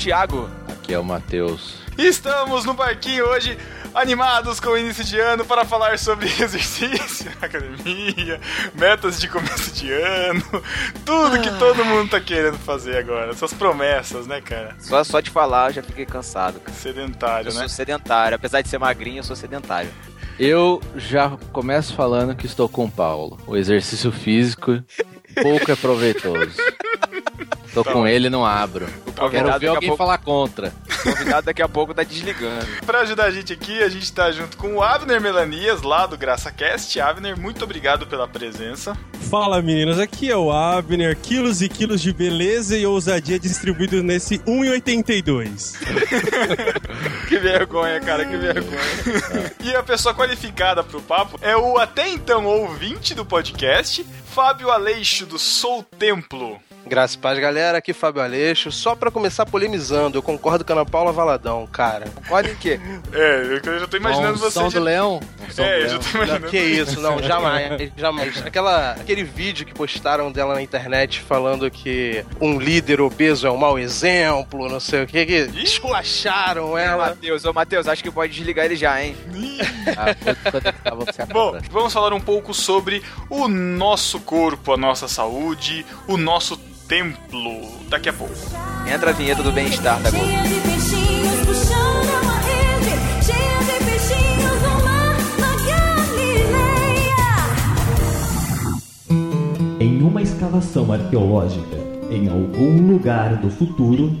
Thiago. Aqui é o Matheus. Estamos no barquinho hoje, animados com o início de ano para falar sobre exercício, academia, metas de começo de ano, tudo que todo mundo tá querendo fazer agora. Essas promessas, né, cara? Só, só de falar eu já fiquei cansado. Cara. Sedentário, eu né? sou sedentário. Apesar de ser magrinho, eu sou sedentário. Eu já começo falando que estou com o Paulo. O exercício físico pouco é proveitoso. Tô com ele e não abro. Quero ver alguém pouco... falar contra. O convidado daqui a pouco tá desligando. Pra ajudar a gente aqui, a gente tá junto com o Abner Melanias, lá do GraçaCast. Abner, muito obrigado pela presença. Fala meninos, aqui é o Abner, quilos e quilos de beleza e ousadia distribuídos nesse 1,82. que vergonha, cara, que vergonha. e a pessoa qualificada pro papo é o até então ouvinte do podcast, Fábio Aleixo do Sou Templo. Graças paz, galera. Aqui Fábio Aleixo. Só pra começar polemizando, eu concordo com a Ana Paula Valadão, cara. Em quê? É, eu já tô imaginando você. São do Leão? É, eu já tô imaginando. Que isso, não, jamais, jamais. Aquela, aquele vídeo que postaram dela na internet falando que um líder obeso é um mau exemplo, não sei o que, que esculacharam ela. Matheus, ô Matheus, acho que pode desligar ele já, hein? ah, Bom, vamos falar um pouco sobre o nosso corpo, a nossa saúde, o nosso templo daqui a pouco. Entra a vinheta do bem-estar da Globo. Em uma escavação arqueológica em algum lugar do futuro,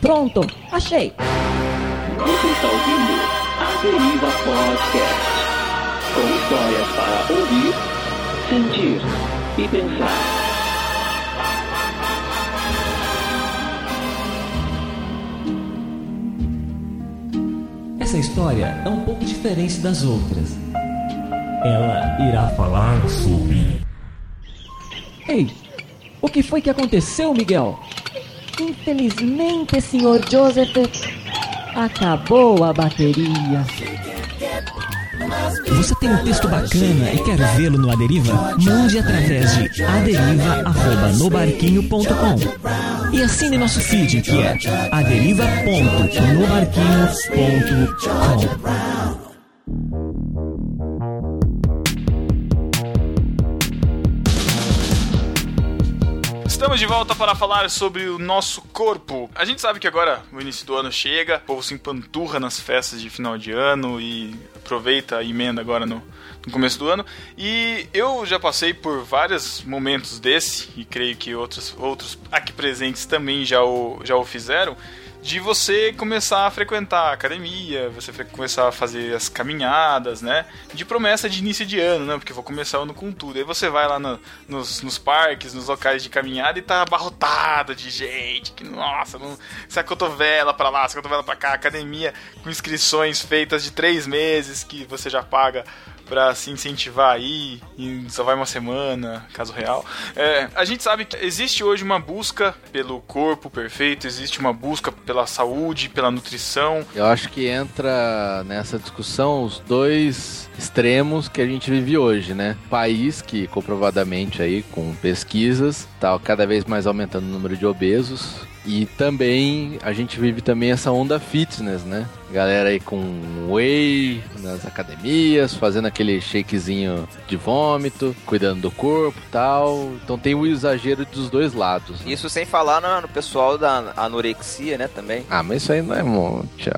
Pronto, achei. Você está ouvindo a Deriva Podcast. Com histórias para ouvir, sentir e pensar. Essa história é um pouco diferente das outras. Ela irá falar sobre. Ei, o que foi que aconteceu, Miguel? Infelizmente, Sr. Joseph, acabou a bateria. Você tem um texto bacana e quer vê-lo no Aderiva? Mande através de aderiva@nobarquinho.com e assine nosso feed que é aderiva.nobarquinho.com. Estamos de volta para falar sobre o nosso corpo. A gente sabe que agora o início do ano chega, o povo se empanturra nas festas de final de ano e aproveita a emenda agora no, no começo do ano. E eu já passei por vários momentos desse, e creio que outros, outros aqui presentes também já o, já o fizeram de você começar a frequentar a academia, você começar a fazer as caminhadas, né? De promessa de início de ano, né? Porque vou começar o ano com tudo. Aí você vai lá no, nos, nos, parques, nos locais de caminhada e tá abarrotado de gente. Que nossa, não, sai cotovela pra lá, sai cotovela pra cá, academia com inscrições feitas de três meses que você já paga para se incentivar aí, e só vai uma semana, caso real. É, a gente sabe que existe hoje uma busca pelo corpo perfeito, existe uma busca pela saúde, pela nutrição. Eu acho que entra nessa discussão os dois extremos que a gente vive hoje, né? País que comprovadamente aí com pesquisas tá cada vez mais aumentando o número de obesos, e também a gente vive também essa onda fitness, né? Galera aí com whey nas academias, fazendo aquele shakezinho de vômito, cuidando do corpo e tal. Então tem o exagero dos dois lados. Né? Isso sem falar no, no, pessoal da anorexia, né, também. Ah, mas isso aí não é monte.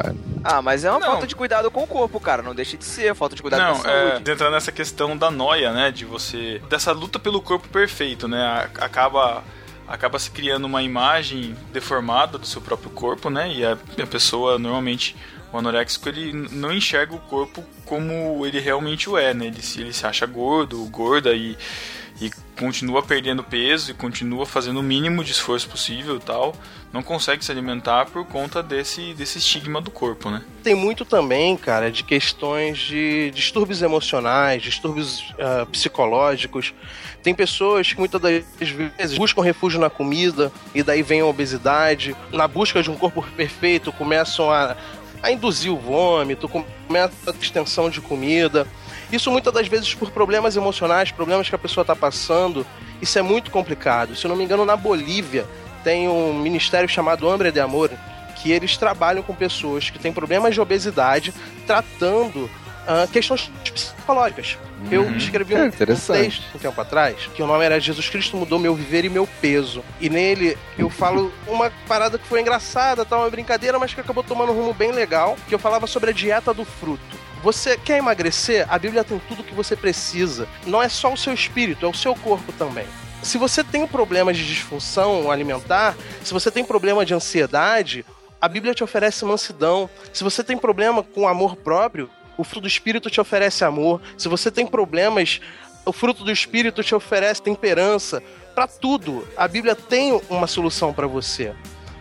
Ah, mas é uma não. falta de cuidado com o corpo, cara. Não deixa de ser, falta de cuidado não, a saúde. É, entrando nessa questão da noia, né, de você... Dessa luta pelo corpo perfeito, né? Acaba acaba se criando uma imagem deformada do seu próprio corpo, né? E a, a pessoa normalmente o anoréxico ele não enxerga o corpo como ele realmente o é, né? Ele se, ele se acha gordo, gorda e, e continua perdendo peso e continua fazendo o mínimo de esforço possível e tal, não consegue se alimentar por conta desse, desse estigma do corpo, né? Tem muito também, cara, de questões de distúrbios emocionais, distúrbios ah, psicológicos. Tem pessoas que muitas das vezes buscam refúgio na comida e daí vem a obesidade. Na busca de um corpo perfeito, começam a, a induzir o vômito, começa a extensão de comida. Isso muitas das vezes por problemas emocionais, problemas que a pessoa está passando. Isso é muito complicado. Se eu não me engano, na Bolívia tem um ministério chamado Hambre de Amor, que eles trabalham com pessoas que têm problemas de obesidade, tratando ah, questões psicológicas. Eu escrevi É, um, um interessante. texto um tempo atrás, que o nome era Jesus Cristo mudou meu viver e meu peso. E nele eu falo uma parada que foi engraçada, tal, uma brincadeira, mas que acabou tomando um rumo bem legal, que eu falava sobre a dieta do fruto. Você quer emagrecer? A Bíblia tem tudo que você precisa. Não é só o seu espírito, é o seu corpo também. Se você tem um problema de disfunção alimentar, se você tem problema de ansiedade, a Bíblia te oferece mansidão. Se você tem problema com amor próprio, o fruto do Espírito te oferece amor. Se você tem problemas, o fruto do Espírito te oferece temperança. Para tudo, a Bíblia tem uma solução para você.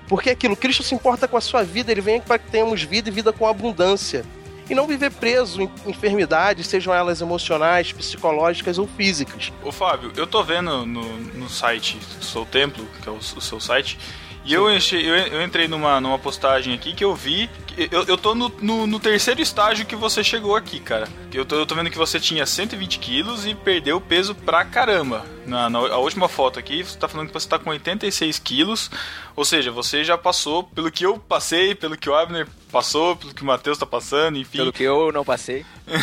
Porque é aquilo, Cristo se importa com a sua vida, ele vem para que tenhamos vida e vida com abundância. E não viver preso em enfermidades, sejam elas emocionais, psicológicas ou físicas. Ô Fábio, eu tô vendo no, no site Sou Templo, que é o, o seu site, e eu, enche- eu, eu entrei numa, numa postagem aqui que eu vi. que Eu, eu tô no, no, no terceiro estágio que você chegou aqui, cara. Eu tô, eu tô vendo que você tinha 120 quilos e perdeu peso pra caramba. Na, na a última foto aqui, você tá falando que você tá com 86 quilos. Ou seja, você já passou pelo que eu passei, pelo que o Abner passou, pelo que o Matheus tá passando, enfim. Pelo que eu não passei.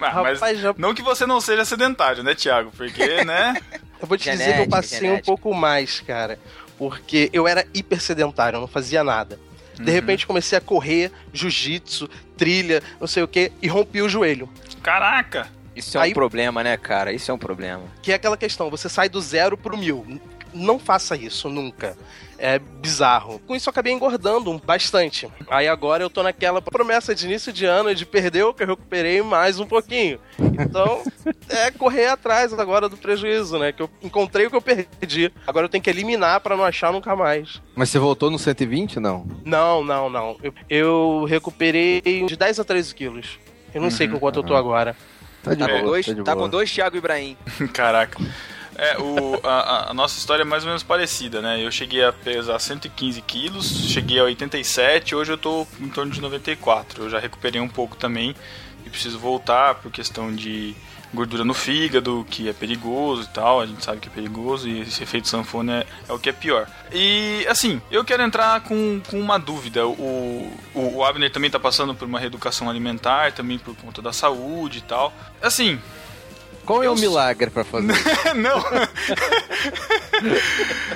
Ah, mas Rapaz, já- não que você não seja sedentário, né, Thiago? Porque, né? Eu vou te dizer que eu Genética, passei um genética. pouco mais, cara. Porque eu era hiper sedentário, eu não fazia nada. De repente comecei a correr, jiu-jitsu, trilha, não sei o que, e rompi o joelho. Caraca! Isso é um Aí- problema, né, cara? Isso é um problema. Que é aquela questão, você sai do zero pro mil. Não faça isso nunca. É bizarro. Com isso eu acabei engordando bastante. Aí agora eu tô naquela promessa de início de ano de perder o que eu recuperei mais um pouquinho. Então, é correr atrás agora do prejuízo, né? Que eu encontrei o que eu perdi. Agora eu tenho que eliminar pra não achar nunca mais. Mas você voltou no 120, não? Não, não, não. Eu, eu recuperei de 10 a 13 quilos. Eu não sei com quanto eu tô agora. Tá de Tá boa, com dois, tá de tá boa. com dois Thiago Ibrahim. Caraca. É, o, a, a- nossa história é mais ou menos parecida, né? Eu cheguei a pesar 115 quilos, cheguei a 87, hoje eu tô em torno de 94. Eu já recuperei um pouco também e preciso voltar por questão de gordura no fígado, que é perigoso e tal, a gente sabe que é perigoso e esse efeito sanfona é, é o que é pior. E assim, eu quero entrar com, com uma dúvida. O, o, o Abner também tá passando por uma reeducação alimentar, também por conta da saúde e tal. Assim, Qual é o milagre pra fazer? não.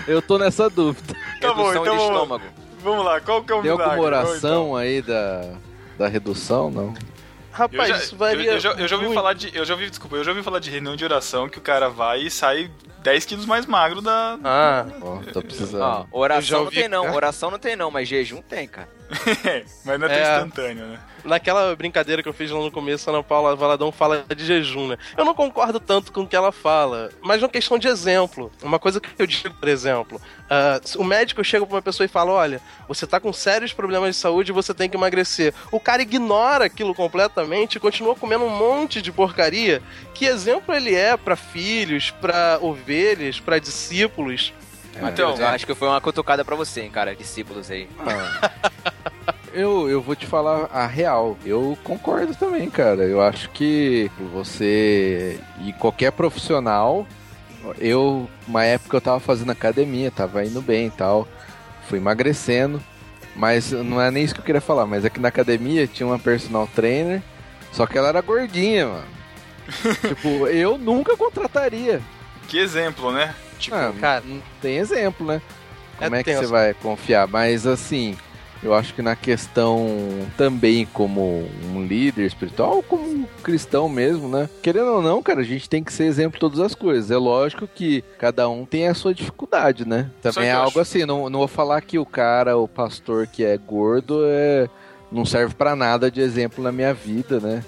Eu tô nessa dúvida. Tá bom, Redução então de vamos, estômago. vamos lá, qual que é o Tem milagre? alguma Vamos, oração aí da, da redução, não? então. Rapaz, Eu já, isso varia. eu, eu já, eu já ouvi muito. falar de. Eu já ouvi, desculpa, eu já ouvi falar de reunião de oração que o cara vai e sai 10 quilos mais magro da. Ah, Ó, tô precisando. Já oração não tem não, oração não tem não, mas jejum tem, cara. Mas não é tão É. instantâneo, né? naquela brincadeira que eu fiz lá no começo, a Ana Paula Valadão fala de jejum, né? Eu não concordo tanto com o que ela fala, mas é uma questão de exemplo. Uma coisa que eu digo, por exemplo, ah, o médico chega pra uma pessoa e fala: olha, você tá com sérios problemas de saúde e você tem que emagrecer. O cara ignora aquilo completamente e continua comendo um monte de porcaria. Que exemplo ele é pra filhos, pra ovelhas, pra discípulos? Então, eu acho que foi uma cutucada pra você, hein, cara, discípulos aí. Eu, eu vou te falar a real. Eu concordo também, cara. Eu acho que você e qualquer profissional, eu, uma época eu tava fazendo academia, tava indo bem e tal, fui emagrecendo, mas não é nem isso que eu queria falar, mas é que na academia tinha uma personal trainer, só que ela era gordinha, mano. tipo, eu nunca contrataria. que exemplo, né? Tipo, Ah, cara. não tem exemplo, né? Como É é, que tenso. você vai confiar? Mas assim, eu acho que na questão também como um líder espiritual, como um cristão mesmo, né? Querendo ou não, cara, a gente tem que ser exemplo em todas as coisas. É lógico que cada um tem a sua dificuldade, né? Também é algo acho- assim, não, não vou falar que o cara, o pastor que é gordo, é, não serve pra nada de exemplo na minha vida, né?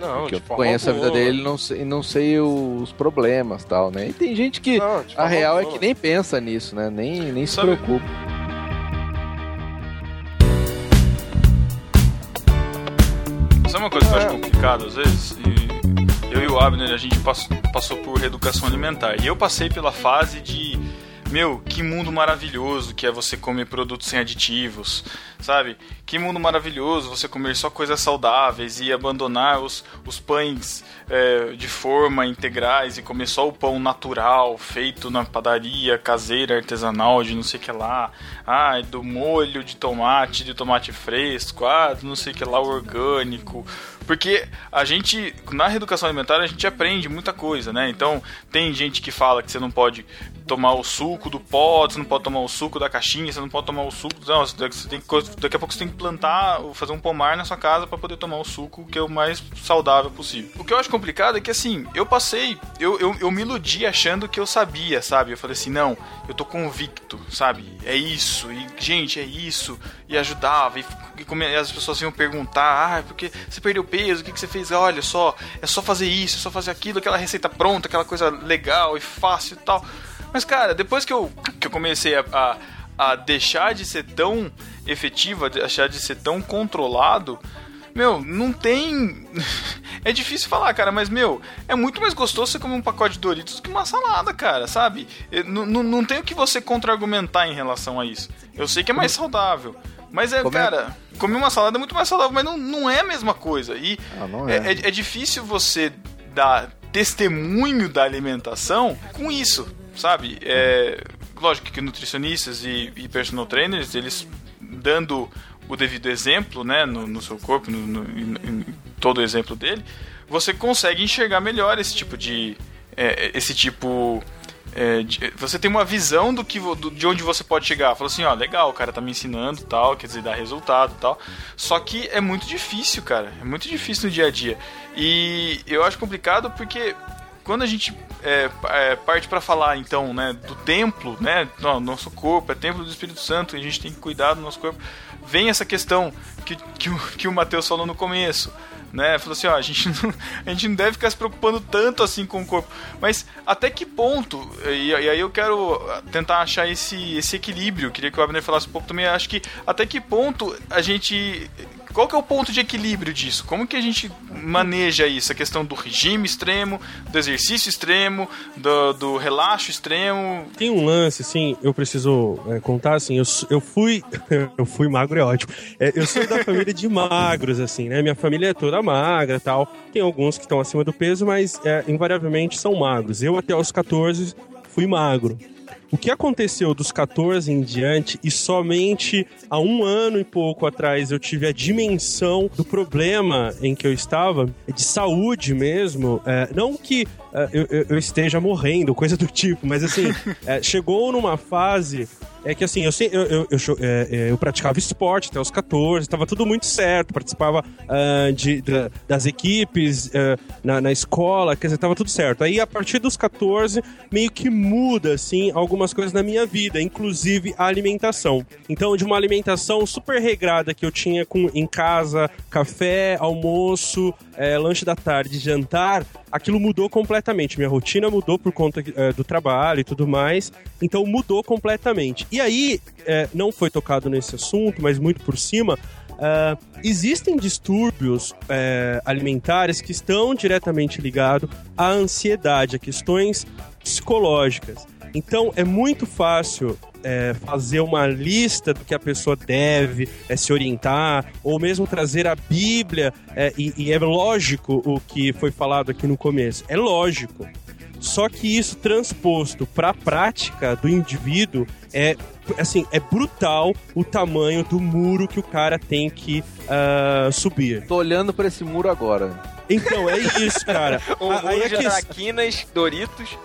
Não, Porque de eu conheço a vida alguma. dele não sei, não sei os problemas tal, né? E tem gente que Não, de a real é alguma. que nem pensa nisso, né? Nem, nem se preocupa. Sabe uma coisa que eu acho complicada às vezes? E eu e o Abner, a gente pass- passou por reeducação alimentar. E eu passei pela fase de. Meu, que mundo maravilhoso que é você comer produtos sem aditivos, sabe? Que mundo maravilhoso você comer só coisas saudáveis e abandonar os, os pães é, de forma integrais e comer só o pão natural, feito na padaria caseira, artesanal, de não sei o que lá. Ah, do molho de tomate, de tomate fresco, ah, não sei o que lá, orgânico. Porque a gente, na reeducação alimentar, a gente aprende muita coisa, né? Então, tem gente que fala que você não pode tomar o suco do pó, você não pode tomar o suco da caixinha, você não pode tomar o suco. Não, você tem que, daqui a pouco você tem que plantar, fazer um pomar na sua casa para poder tomar o suco que é o mais saudável possível. O que eu acho complicado é que, assim, eu passei, eu, eu, eu me iludi achando que eu sabia, sabe? Eu falei assim, não, eu tô convicto, sabe? É isso, e gente, é isso, e ajudava, e, e as pessoas iam perguntar, ah, porque você perdeu peso, o que, que você fez? Olha só, é só fazer isso, é só fazer aquilo, aquela receita pronta, aquela coisa legal e fácil e tal. Mas, cara, depois que eu, que eu comecei a, a, a deixar de ser tão efetiva, deixar de ser tão controlado, meu, não tem. É difícil falar, cara, mas, meu, é muito mais gostoso você comer um pacote de Doritos do que uma salada, cara, sabe? Eu- Não, tem o que você contra-argumentar em relação a isso. Eu sei que é mais saudável. Mas é, Como é- cara, comer uma salada é muito mais saudável, mas não, não é a mesma coisa. E Ah, é, é. é- é difícil você dar testemunho da alimentação com isso, sabe? É, lógico que nutricionistas e, e personal trainers, eles dando o devido exemplo, né, no, no seu corpo, no, no- em, todo o exemplo dele, você consegue enxergar melhor esse tipo de é, esse tipo é, de- você tem uma visão do que do- de onde você pode chegar. Fala assim, ó, legal, o cara tá me ensinando, tal, quer dizer, dá resultado, tal. Só que é muito difícil, cara. É muito difícil no dia a dia. E eu acho complicado porque quando a gente é, é, parte para falar então, né, do templo, né, no- nosso corpo é templo do Espírito Santo, e a gente tem que cuidar do nosso corpo. Vem essa questão que, que, que o Matheus falou no começo, né? Falou assim, ó, a gente, não, a gente não deve ficar se preocupando tanto assim com o corpo. Mas até que ponto? E, e aí eu quero tentar achar esse, esse equilíbrio. Queria que o Abner falasse um pouco também. Acho que até que ponto a gente. Qual que é o ponto de equilíbrio disso? Como que a gente maneja isso? A questão do regime extremo, do exercício extremo, do, do relaxo extremo. Tem um lance, assim, eu preciso é, contar, assim, eu, eu fui, eu fui magro, é ótimo. É, eu sou da família de magros, assim, né? Minha família é toda magra e tal. Tem alguns que estão acima do peso, mas é, invariavelmente são magros. Eu até aos 14 fui magro. O que aconteceu dos 14 em diante e somente há um ano e pouco atrás eu tive a dimensão do problema em que eu estava, de saúde mesmo, é, não que é, eu, eu- eu esteja morrendo, coisa do tipo, mas assim, é, chegou numa fase é que assim, eu, eu, eu, é, é, eu praticava esporte até os 14, estava tudo muito certo, participava ah, de, da- das equipes ah, na, na escola, quer dizer, estava tudo certo. Aí a partir dos 14, meio que muda, assim, algumas coisas na minha vida, inclusive a alimentação. Então, de uma alimentação super regrada que eu tinha com, em casa, café, almoço, é, lanche da tarde, jantar, aquilo mudou completamente. Minha rotina mudou por conta é, do trabalho e tudo mais. Então mudou completamente. E aí, é, não foi tocado nesse assunto, mas muito por cima. ah, existem distúrbios alimentares que estão diretamente ligados à ansiedade, a questões psicológicas. Então é muito fácil é, fazer uma lista do que a pessoa deve é, se orientar, ou mesmo trazer a Bíblia, é, e, e é lógico o que foi falado aqui no começo, é lógico. Só que isso transposto para a prática do indivíduo é assim é brutal o tamanho do muro que o cara tem que ah, subir. Tô olhando pra esse muro agora. Então é isso, cara. Um A- muro a de questão- traquinas, Doritos.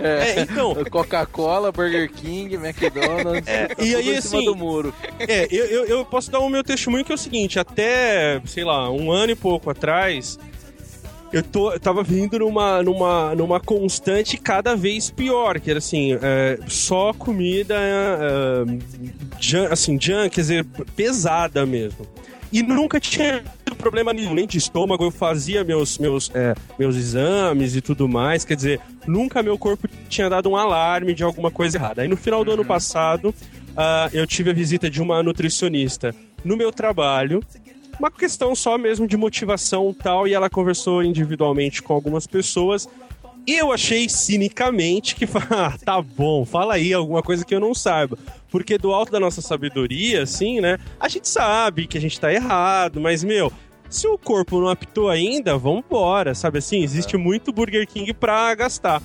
É, então, Coca-Cola, Burger King, McDonald's. tá E aí, assim, do muro. É, eu, eu, eu posso dar o meu testemunho que é o seguinte, até, sei lá, um ano e pouco atrás, eu, tô, eu tava vindo numa, numa, numa constante cada vez pior, que era assim, é, só comida, é, junk, assim, junk, quer dizer, pesada mesmo. E nunca tinha tido problema nenhum, nem de estômago, eu fazia meus, meus, é, meus exames e tudo mais. Quer dizer, nunca meu corpo tinha dado um alarme de alguma coisa errada. Aí no final do ano passado, ah, eu tive a visita de uma nutricionista no meu trabalho. Uma questão só mesmo de motivação e tal, e ela conversou individualmente com algumas pessoas. E eu achei cinicamente que, ah, tá bom, fala aí alguma coisa que eu não saiba. Porque do alto da nossa sabedoria, assim, né, a gente sabe que a gente tá errado, mas, meu, se o corpo não apitou ainda, vambora, sabe assim? Existe muito Burger King pra gastar.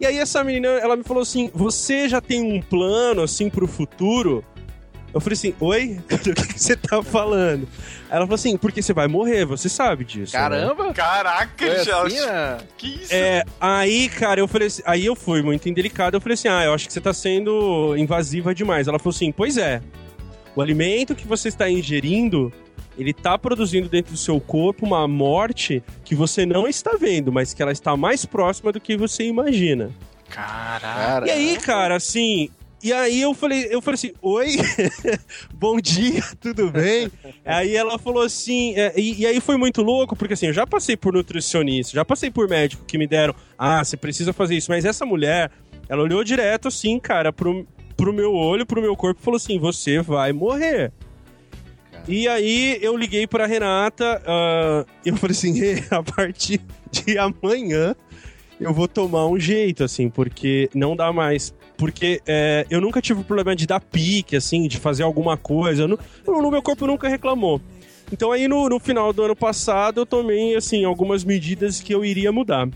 E aí essa menina, ela me falou assim, você já tem um plano, assim, pro futuro? Eu falei assim, oi? Do que que você tá falando? Ela falou assim, porque você vai morrer, você sabe disso. né? Caramba! Caraca, Foi Chelsea. assim, né? Que isso? É, aí, cara, eu falei assim, aí eu fui muito indelicado, eu falei assim, ah, eu acho que você tá sendo invasiva demais. Ela falou assim, pois é, o alimento que você está ingerindo, ele tá produzindo dentro do seu corpo uma morte que você não está vendo, mas que ela está mais próxima do que você imagina. Caraca. Cara, E aí, cara, assim. E aí eu falei, eu falei assim, oi, bom dia, tudo bem? aí ela falou assim, é, e, e aí foi muito louco, porque assim, eu já passei por nutricionista, já passei por médico que me deram, ah, você precisa fazer isso, mas essa mulher, ela olhou direto assim, cara, pro, pro meu olho, pro meu corpo e falou assim, você vai morrer. E aí eu liguei pra Renata, e eu falei assim, "Rê, a partir de amanhã eu vou tomar um jeito, assim, porque não dá mais. Porque é, eu nunca tive problema de dar pique, assim, de fazer alguma coisa. Nu- No meu corpo nunca reclamou. Então aí no, no final do ano passado eu tomei, assim, algumas medidas que eu iria mudar.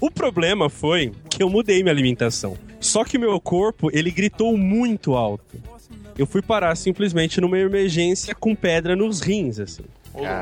O problema foi que eu mudei minha alimentação. Só que meu corpo, ele gritou muito alto. Eu fui parar simplesmente numa emergência com pedra nos rins, assim.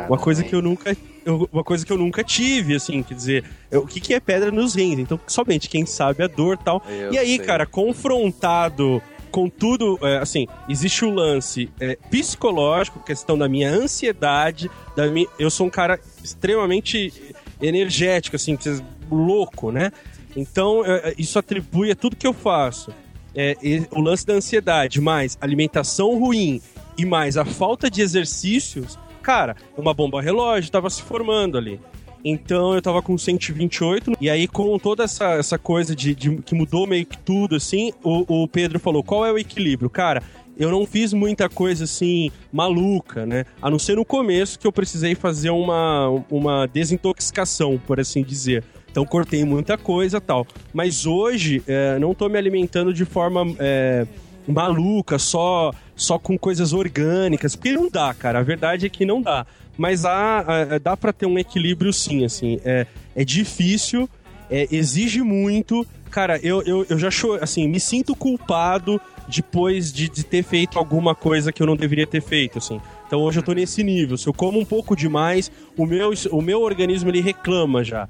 Uma coisa que eu nunca. Eu- uma coisa que eu nunca tive, assim, quer dizer, eu- o que, que é pedra nos rins? Então, somente quem sabe a dor e tal. Eu e aí, sei. cara, confrontado com tudo, é, assim, existe o lance é, psicológico, questão da minha ansiedade, da minha, eu sou um cara extremamente energético, assim, que- louco, né? Então, é, é, isso atribui a tudo que eu faço. É, o lance da ansiedade, mais alimentação ruim e mais a falta de exercícios, cara, uma bomba relógio tava se formando ali. Então eu tava com 128, e aí com toda essa, essa coisa de, de- que mudou meio que tudo, assim, o, o Pedro falou: qual é o equilíbrio? Cara, eu não fiz muita coisa assim maluca, né? A não ser no começo que eu precisei fazer uma, uma desintoxicação, por assim dizer. Então cortei muita coisa tal. Mas hoje é, não tô me alimentando de forma é, maluca, só, só com coisas orgânicas. Porque não dá, cara. A verdade é que não dá. Mas há, dá pra ter um equilíbrio sim, assim. É, é difícil, é, exige muito. Cara, eu, eu, eu já choro, assim, me sinto culpado depois de, de ter feito alguma coisa que eu não deveria ter feito, assim. Então hoje eu tô nesse nível. Se eu como um pouco demais, o meu, o meu organismo ele reclama já.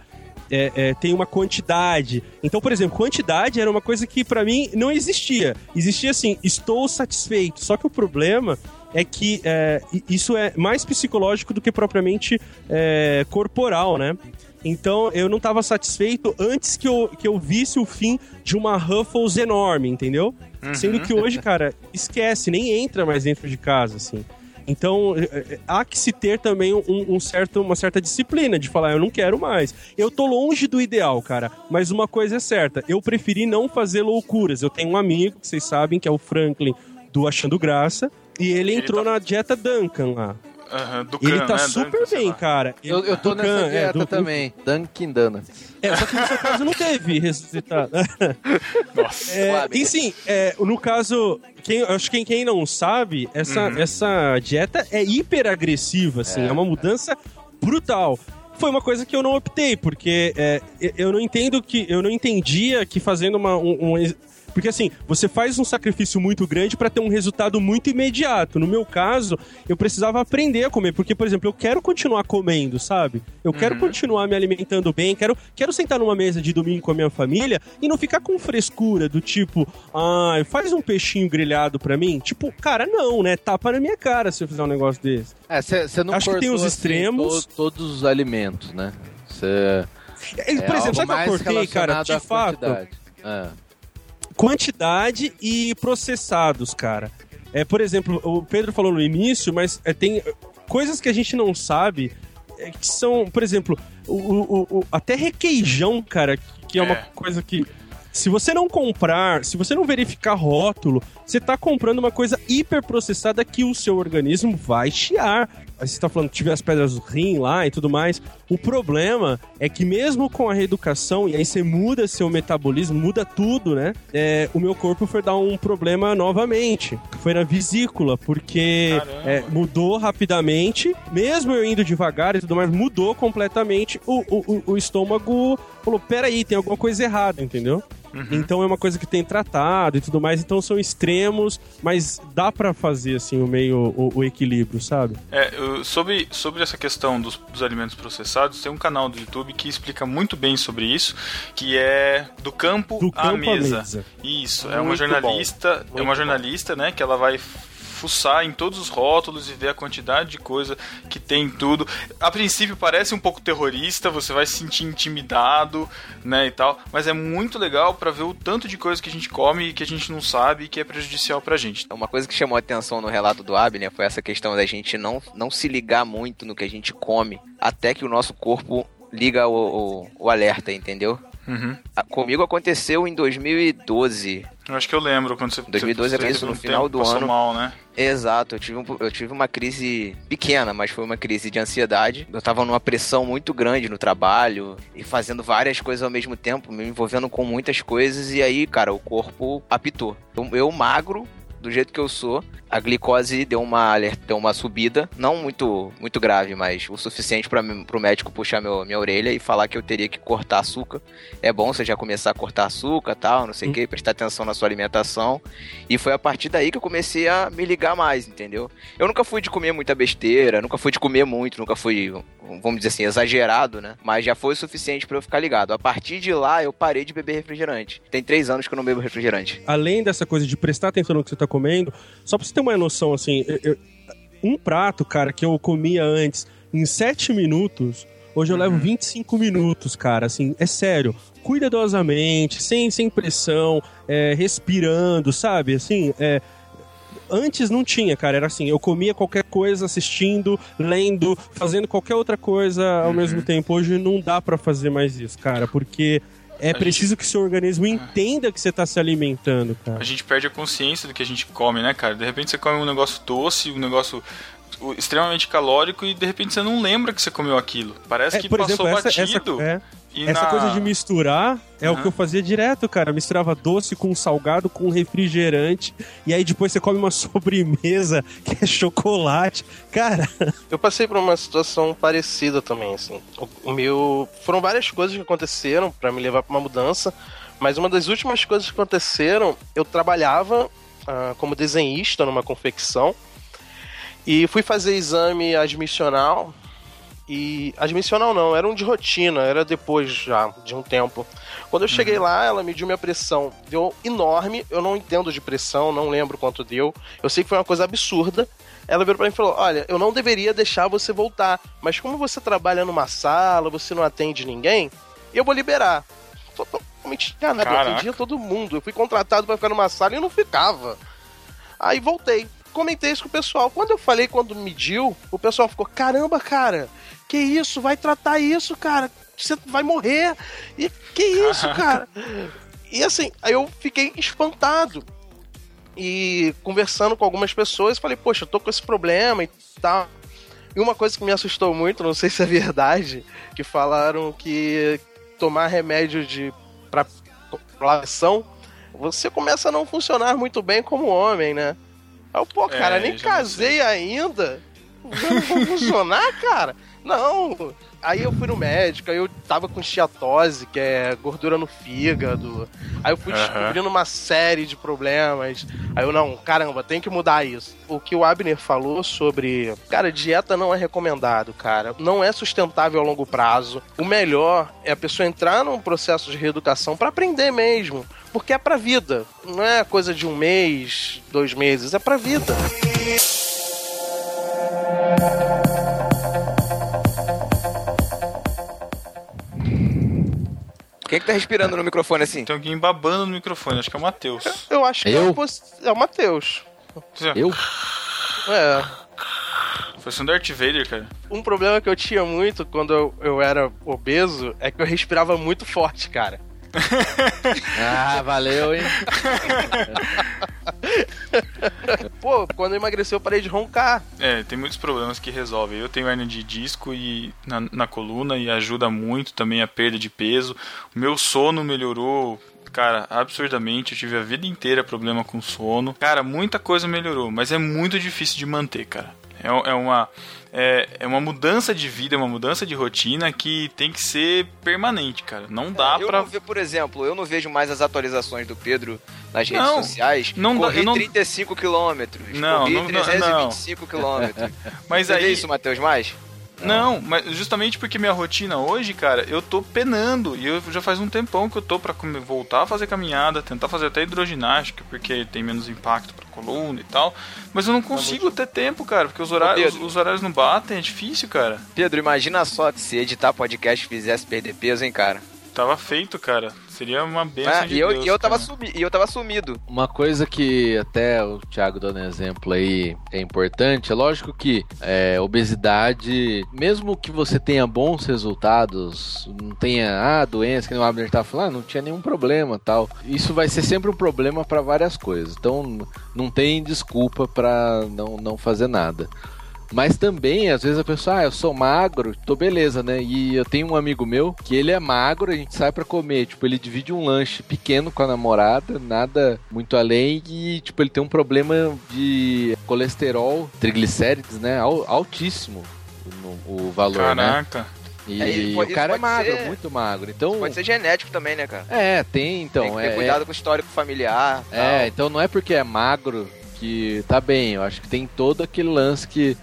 É, é, tem uma quantidade. Então, por exemplo, quantidade era uma coisa que pra mim não existia. Existia assim, estou satisfeito. Só que o problema é que é, isso é mais psicológico do que propriamente é, corporal, né? Então eu não estava satisfeito antes que eu, que eu visse o fim de uma Ruffles enorme, entendeu? Sendo que hoje, cara, esquece, nem entra mais dentro de casa, assim. Então, é, é, há que se ter também um, um certo, uma certa disciplina de falar, eu não quero mais. Eu tô longe do ideal, cara, mas uma coisa é certa, eu preferi não fazer loucuras. Eu tenho um amigo, que vocês sabem, que é o Franklin do Achando Graça, e ele entrou na dieta Duncan lá. Aham, do ele tá né? super Duncan, bem, cara. Eu, eu tô Duncan, nessa é, dieta do- também. Dunkin' Donuts. É, só que no seu caso não teve resultado. Nossa. É, e sim, é, no caso, quem, acho que quem não sabe, essa, essa dieta é hiper agressiva, assim, é. uma mudança brutal. Foi uma coisa que eu não optei, porque é, eu não entendo que. Eu não entendia que fazendo uma. Um, um, porque assim, você faz um sacrifício muito grande para ter um resultado muito imediato. No meu caso, eu precisava aprender a comer, porque, por exemplo, eu quero continuar comendo, sabe? Eu quero continuar me alimentando bem, quero, quero sentar numa mesa de domingo com a minha família e não ficar com frescura do tipo, ah, faz um peixinho grelhado pra mim. Tipo, cara, não, né? Tapa na minha cara se eu fizer um negócio desse. É, você não Acho que tem os cortou, extremos. Assim, to- todos os alimentos, né? Cê, É, por exemplo, sabe o que eu cortei, cara? De fato. É. quantidade e processados, cara. É, por exemplo, o Pedro falou no início, mas é, tem coisas que a gente não sabe é, que são, por exemplo, o, o- o- até requeijão, cara, que é uma É. coisa que. Se você não comprar, se você não verificar rótulo, você tá comprando uma coisa hiperprocessada que o seu organismo vai chiar. Aí você tá falando que tiver as pedras do rim lá e tudo mais. O problema é que mesmo com a reeducação, e aí você muda seu metabolismo, muda tudo, né? É, o meu corpo foi dar um problema novamente. Foi na vesícula, porque é, mudou rapidamente, mesmo eu indo devagar e tudo mais, mudou completamente. O, o, o- o estômago falou: peraí, tem alguma coisa errada, entendeu? Então é uma coisa que tem tratado e tudo mais, então são extremos, mas dá pra fazer assim o meio o, o equilíbrio, sabe? É, eu- sobre, sobre essa questão dos, dos alimentos processados, tem um canal do YouTube que explica muito bem sobre isso, que é do campo, Do à campo à mesa. mesa. Isso, é uma Muito jornalista, é uma jornalista, né, que ela vai fuçar em todos os rótulos e ver a quantidade de coisa que tem em tudo. A princípio parece um pouco terrorista, você vai se sentir intimidado, né, e tal, mas é muito legal pra ver o tanto de coisa que a gente come e que a gente não sabe e que é prejudicial pra gente. Uma coisa que chamou a atenção no relato do Abner foi essa questão da gente não, não se ligar muito no que a gente come até que o nosso corpo liga o, o, o alerta, entendeu? Uhum. A- Comigo aconteceu em 2012. Eu acho que eu lembro quando você 2012 você era isso, no final do ano. mal, né? Exato, eu tive, um- eu tive uma crise pequena, mas foi uma crise de ansiedade. Eu tava numa pressão muito grande no trabalho e fazendo várias coisas ao mesmo tempo, me envolvendo com muitas coisas, e aí, cara, o corpo apitou. Eu, eu magro, do jeito que eu sou, a glicose deu uma deu uma subida, não muito muito grave, mas o suficiente para pro médico puxar meu, minha orelha e falar que eu teria que cortar açúcar. É bom você já começar a cortar açúcar, tal, não sei o que, prestar atenção na sua alimentação. E foi a partir daí que eu comecei a me ligar mais, entendeu? Eu nunca fui de comer muita besteira, nunca fui de comer muito, nunca fui, vamos dizer assim, exagerado, né? Mas já foi o suficiente pra eu ficar ligado. A partir de lá, eu parei de beber refrigerante. Tem três anos que eu não bebo refrigerante. Além dessa coisa de prestar atenção no que você tá comendo, só pra você ter uma noção, assim, eu- eu- um prato, cara, que eu comia antes em 7 minutos, hoje eu levo 25 minutos, cara, assim, é sério. Cuidadosamente, sem, sem pressão, é, respirando, sabe? Assim, é, Antes não tinha, cara. Era assim, eu comia qualquer coisa assistindo, lendo, fazendo qualquer outra coisa ao mesmo tempo. Hoje não dá pra fazer mais isso, cara, porque é preciso que seu organismo entenda que você tá se alimentando, cara. A gente perde a consciência do que a gente come, né, cara? De repente você come um negócio doce, um negócio extremamente calórico e de repente você não lembra que você comeu aquilo. Parece É, que por passou exemplo, essa, essa, batido. é, e essa na- coisa de misturar é o Aham. que eu fazia direto, cara. Misturava doce com salgado, com refrigerante, e aí depois você come uma sobremesa que é chocolate. Cara, Eu passei por uma situação parecida também, assim. O, o meu. Foram várias coisas que aconteceram pra me levar pra uma mudança, mas uma das últimas coisas que aconteceram, eu trabalhava ah, como desenhista numa confecção e fui fazer exame admissional. E. Admissional não, era um de rotina, era depois já, de um tempo. Quando eu cheguei lá, ela mediu minha pressão. Deu enorme, eu não entendo de pressão, não lembro quanto deu. Eu sei que foi uma coisa absurda. Ela virou pra mim e falou: Olha, eu não deveria deixar você voltar, mas como você trabalha numa sala, você não atende ninguém, eu vou liberar. Totalmente enganado, eu atendia todo mundo. Eu fui contratado pra ficar numa sala e não ficava. Aí voltei. Comentei isso com o pessoal. Quando eu falei, quando mediu, o pessoal ficou: Caramba, cara, que isso? Vai tratar isso, cara. Você vai morrer. E que isso, cara? E assim, aí eu fiquei espantado. E conversando com algumas pessoas, falei, poxa, eu tô com esse problema e tal. E uma coisa que me assustou muito, não sei se é verdade, que falaram que tomar remédio de pra pressão, você começa a não funcionar muito bem como homem, né? Aí eu, pô, cara, É, nem casei ainda. Eu não vou funcionar, cara? Não. Aí eu fui no médico, aí eu tava com esteatose, que é gordura no fígado. Aí eu fui Aham. descobrindo uma série de problemas. Aí eu, não, caramba, tem que mudar isso. O que o Abner falou sobre. Cara, dieta não é recomendado, cara. Não é sustentável a longo prazo. O melhor é a pessoa entrar num processo de reeducação pra aprender mesmo. Porque é pra vida. Não é coisa de um mês, dois meses, é pra vida. Quem é que tá respirando no microfone assim? Tem alguém babando no microfone, acho que é o Matheus. Eu acho que Eu? é o poss- é o Matheus. Eu? É. Parece um Darth Vader, cara. Um problema que eu tinha muito quando eu, eu era obeso é que eu respirava muito forte, cara. Ah, valeu, hein? Pô, quando eu emagreci eu parei de roncar. É, tem muitos problemas que resolvem. Eu tenho hernia de disco e na, na coluna e ajuda muito também a perda de peso. O meu sono melhorou. Cara, absurdamente, eu tive a vida inteira problema com sono. Cara, muita coisa melhorou, mas é muito difícil de manter, cara. É, é uma é, é uma mudança de vida, é uma mudança de rotina que tem que ser permanente, cara. Não dá eu pra. não por exemplo, eu não vejo mais as atualizações do Pedro nas redes Não, sociais. não dá- corri eu não- 35 quilômetros. Não, corri não- não- 325 quilômetros. Mas Você vê aí. isso, Matheus, mais? Não, mas justamente porque minha rotina hoje, cara, eu tô penando. E eu já faz um tempão que eu tô pra voltar a fazer caminhada, tentar fazer até hidroginástica, porque tem menos impacto pra coluna e tal. Mas eu não consigo ter tempo, cara, porque os horários, Pedro. os horários não batem, é difícil, cara. Pedro, imagina só se editar podcast fizesse perder peso, hein, cara? Tava feito, cara. Seria uma benção Ah, de e, eu, Deus, e, eu tava sumi, e eu tava sumido. Uma coisa que até o Thiago dando exemplo aí é importante, é lógico que é, obesidade, mesmo que você tenha bons resultados, não tenha ah, doença, que nem o Abner tá falando, ah, não tinha nenhum problema tal. Isso vai ser sempre um problema para várias coisas. Então não tem desculpa para não, não fazer nada. Mas também, às vezes a pessoa, ah, eu sou magro, tô beleza, né? E eu tenho um amigo meu que ele é magro, a gente sai pra comer, tipo, ele divide um lanche pequeno com a namorada, nada muito além, e, tipo, ele tem um problema de colesterol, triglicérides, né? al- Altíssimo o, o valor, né? Caraca. E É, pode- o cara é isso magro, ser- muito magro. Então, Pode ser genético também, né, cara? é, tem, então. Tem que ter é, cuidado com o histórico familiar. é, tal. então não é porque é magro que tá bem. Eu acho que tem todo aquele lance que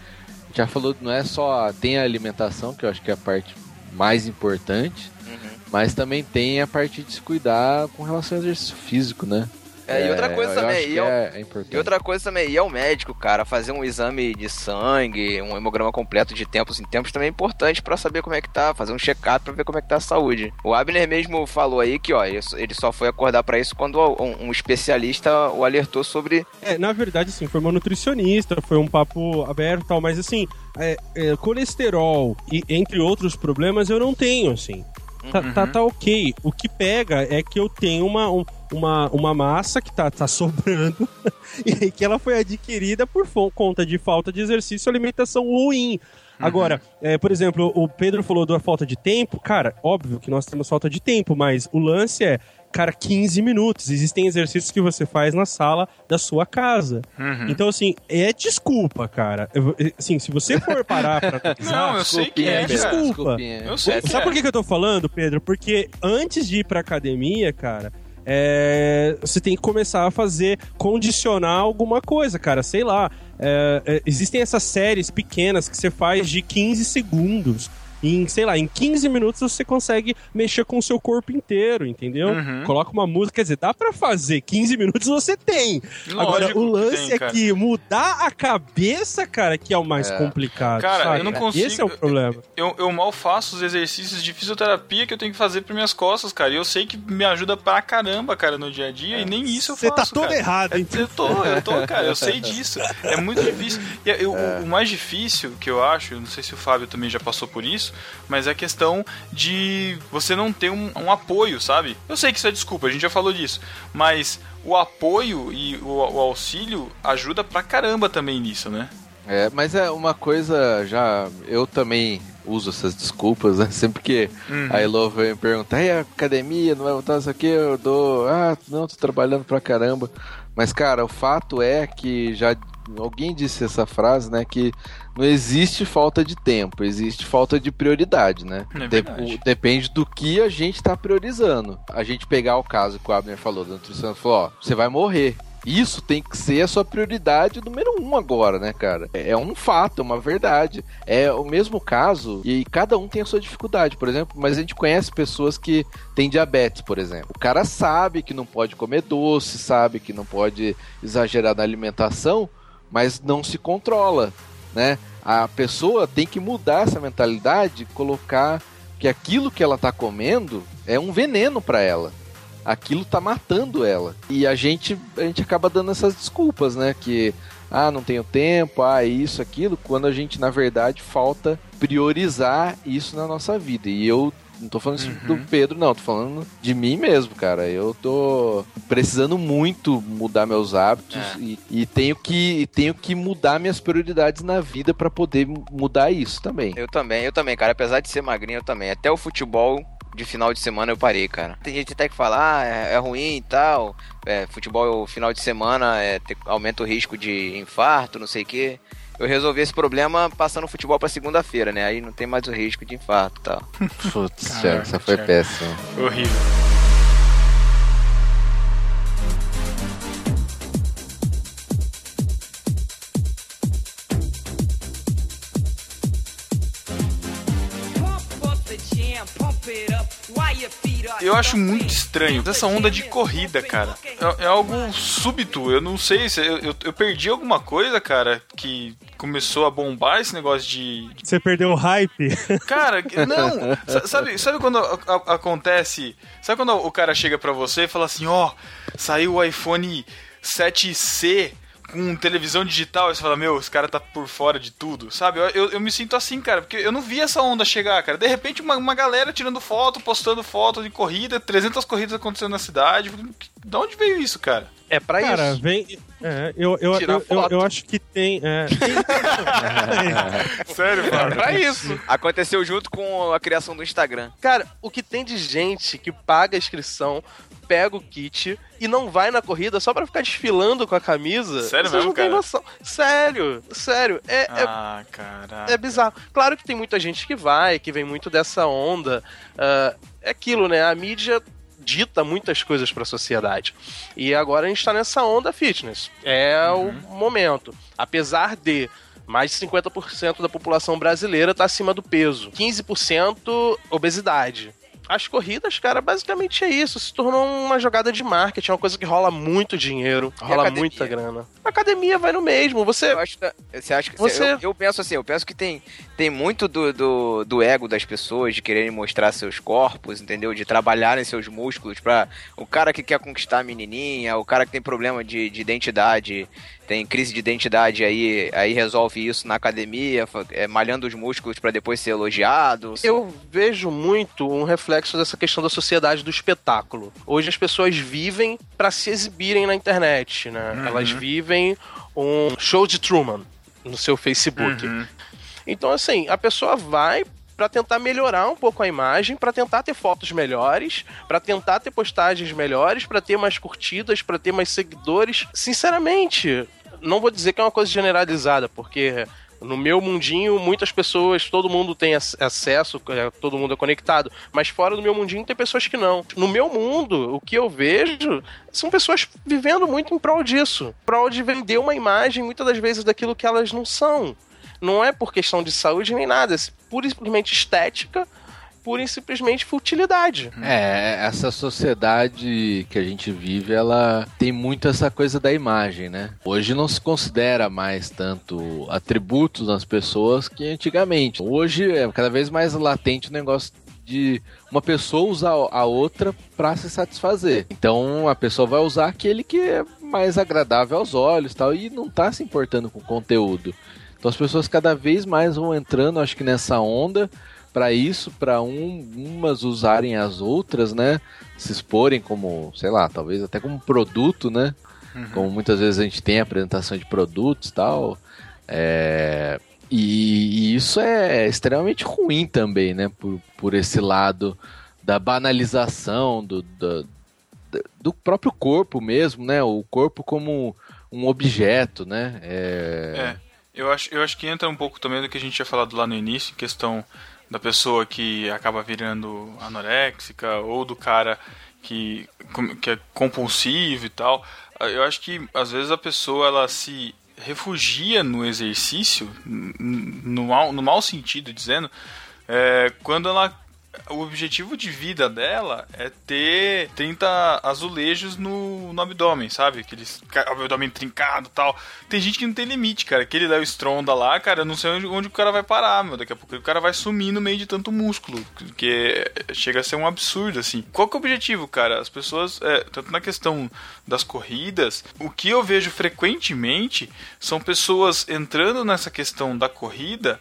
já falou, não é só tem a alimentação, que eu acho que é a parte mais importante, Uhum. mas também tem a parte de se cuidar com relação ao exercício físico, né? É, e outra coisa eu também, acho e que eu- é, é. E outra coisa também, ir ao médico, cara, fazer um exame de sangue, um hemograma completo de tempos em tempos também é importante pra saber como é que tá, fazer um check-up pra ver como é que tá a saúde. O Abner mesmo falou aí que, ó, isso- ele só foi acordar pra isso quando um, um especialista o alertou sobre. É, na verdade, assim, foi uma nutricionista, foi um papo aberto e tal, mas assim, é, é, colesterol e entre outros problemas eu não tenho, assim. Tá, tá, tá ok. O que pega é que eu tenho uma, um- uma, uma massa que tá, tá sobrando e que ela foi adquirida por conta de falta de exercício e alimentação ruim. Agora, é, por exemplo, o Pedro falou da falta de tempo. Cara, óbvio que nós temos falta de tempo, mas o lance é, cara, 15 minutos. Existem exercícios que você faz na sala da sua casa. Uhum. Então, assim, é desculpa, cara. Eu- assim, se você for parar pra Não, eu sei que é, desculpa. Eu sei Sabe é. por que, que eu tô falando, Pedro? Porque antes de ir pra academia, cara, é, você tem que começar a fazer, condicionar alguma coisa, cara. Sei lá. é, é, existem essas séries pequenas que você faz de 15 segundos. Em, sei lá, em 15 minutos você consegue mexer com o seu corpo inteiro, entendeu? Uhum. Coloca uma música, quer dizer, dá pra fazer. 15 minutos você tem. Agora, Lógico o que lance tem, é que mudar a cabeça, cara, que é o mais complicado. Cara, sabe? eu não consigo. Esse é o problema. Eu, eu mal faço os exercícios de fisioterapia que eu tenho que fazer para minhas costas, cara. E eu sei que me ajuda pra caramba, cara, no dia a dia. E nem isso eu Você faço. tá todo cara. errado, então. Eu tô, eu tô, cara. Eu sei disso. É muito difícil. E eu- o- o mais difícil que eu acho, eu não sei se o Fábio também já passou por isso, mas é a questão de você não ter um, um apoio, sabe? Eu sei que isso é desculpa, a gente já falou disso. Mas o apoio e o, o auxílio ajuda pra caramba também nisso, né? É, mas é uma coisa já. Eu também uso essas desculpas, né? Sempre que Uhum. a Elo vem me perguntar, e a academia, não vai voltar isso aqui, eu dou. Ah, não, tô trabalhando pra caramba. Mas, cara, o fato é que já. Alguém disse essa frase, né? Que não existe falta de tempo, existe falta de prioridade, né? É De- depende do que a gente tá priorizando. A gente pegar o caso que o Abner falou, da nutrição, falou, ó, você vai morrer. Isso tem que ser a sua prioridade número um agora, né, cara? É é um fato, é uma verdade. É o mesmo caso e cada um tem a sua dificuldade, por exemplo. Mas a gente conhece pessoas que têm diabetes, por exemplo. O cara sabe que não pode comer doce, sabe que não pode exagerar na alimentação, mas não se controla, né? A pessoa tem que mudar essa mentalidade, colocar que aquilo que ela tá comendo é um veneno para ela aquilo tá matando ela. E a gente, a gente acaba dando essas desculpas, né? Que ah, não tenho tempo, ah, isso, aquilo, quando a gente, na verdade, falta priorizar isso na nossa vida. E eu não tô falando isso do Pedro, não, tô falando de mim mesmo, cara. Eu tô precisando muito mudar meus hábitos É. e, e tenho, que, tenho que mudar minhas prioridades na vida pra poder mudar isso também. Eu também, eu também, cara. Apesar de ser magrinho, eu também. Até o futebol de final de semana eu parei, cara. Tem gente até que fala, ah, é, é ruim e tal. É, futebol final de semana é, te- aumenta o risco de infarto, não sei o quê. Eu resolvi esse problema passando o futebol pra segunda-feira, né? Aí não tem mais o risco de infarto e tal. Putz, Thiago, essa foi Thiago. péssima. Horrível. Eu acho muito estranho essa onda de corrida, cara. É, é algo súbito. Eu não sei se eu, eu, eu perdi alguma coisa, cara, que começou a bombar esse negócio de, Você perdeu o hype. Cara, não. Sa- Sabe, sabe quando a- a- acontece? Sabe quando o cara chega pra você e fala assim: ó, saiu o iPhone 7C com televisão digital? Aí você fala: meu, esse cara tá por fora de tudo, sabe? Eu, eu, eu me sinto assim, cara, porque eu não vi essa onda chegar, cara. De repente, uma, uma galera tirando foto, postando foto de corrida, 300 corridas acontecendo na cidade. De onde veio isso, cara? É pra Cara, isso. vem. É, eu, eu, Tirar eu, eu, foto. eu acho que tem. É, tem- Sério, É Fábio? pra isso. Aconteceu junto com a criação do Instagram. Cara, o que tem de gente que paga a inscrição, pega o kit e não vai na corrida só pra ficar desfilando com a camisa. Sério vocês mesmo, não cara? noção. Sério, sério. É, é Ah, caralho. É bizarro. Claro que tem muita gente que vai, que vem muito dessa onda. Ah, é aquilo, né? A mídia dita muitas coisas pra sociedade. E agora a gente tá nessa onda fitness. É o momento. Apesar de mais de 50% da população brasileira tá acima do peso. 15% obesidade. As corridas, cara, basicamente é isso. Se tornou uma jogada de marketing, é uma coisa que rola muito dinheiro, E rola academia? muita grana. A academia vai no mesmo. Você Eu acho que, você acha que Você- eu, eu penso assim, eu penso que tem, tem muito do, do, do ego das pessoas de quererem mostrar seus corpos, entendeu? De trabalharem seus músculos pra o cara que quer conquistar a menininha, o cara que tem problema de, de identidade, tem crise de identidade aí, aí resolve isso na academia, é, malhando os músculos pra depois ser elogiado. Eu vejo muito um reflexo dessa questão da sociedade do espetáculo. Hoje as pessoas vivem pra se exibirem na internet, né? Elas vivem um show de Truman no seu Facebook. Uhum. Então assim, a pessoa vai pra tentar melhorar um pouco a imagem, pra tentar ter fotos melhores, pra tentar ter postagens melhores, pra ter mais curtidas, pra ter mais seguidores. Sinceramente, não vou dizer que é uma coisa generalizada, porque no meu mundinho, muitas pessoas, todo mundo tem ac- acesso, é, todo mundo é conectado, mas fora do meu mundinho tem pessoas que não. No meu mundo, o que eu vejo são pessoas vivendo muito em prol disso, prol de vender uma imagem, muitas das vezes, daquilo que elas não são. Não é por questão de saúde nem nada, é pura e simplesmente estética, pura e simplesmente futilidade. É, essa sociedade que a gente vive, ela tem muito essa coisa da imagem, né? Hoje não se considera mais tanto atributos nas pessoas que antigamente. Hoje é cada vez mais latente o negócio de uma pessoa usar a outra para se satisfazer. Então a pessoa vai usar aquele que é mais agradável aos olhos, tal, e não tá se importando com o conteúdo. Então as pessoas cada vez mais vão entrando, acho que nessa onda para isso, para um, umas usarem as outras, né? Se exporem como, sei lá, talvez até como produto, né? Como muitas vezes a gente tem apresentação de produtos e tal. É, e, e isso é extremamente ruim também, né? Por, por esse lado da banalização do, do, do próprio corpo mesmo, né? O corpo como um objeto, né? É, É, eu acho, eu acho que entra um pouco também do que a gente tinha falado lá no início, em questão da pessoa que acaba virando anoréxica ou do cara que, que é compulsivo e tal. Eu acho que às vezes a pessoa ela se refugia no exercício, no mau, no mau sentido dizendo, é, quando ela o objetivo de vida dela é ter 30 azulejos no, no abdômen, sabe? Aqueles abdômen trincado e tal. Tem gente que não tem limite, cara. Aquele Léo Stronda lá, cara, eu não sei onde, onde o cara vai parar, meu. Daqui a pouco o cara vai sumir no meio de tanto músculo. Que chega a ser um absurdo, assim. Qual que é o objetivo, cara? As pessoas, é, tanto na questão das corridas, o que eu vejo frequentemente são pessoas entrando nessa questão da corrida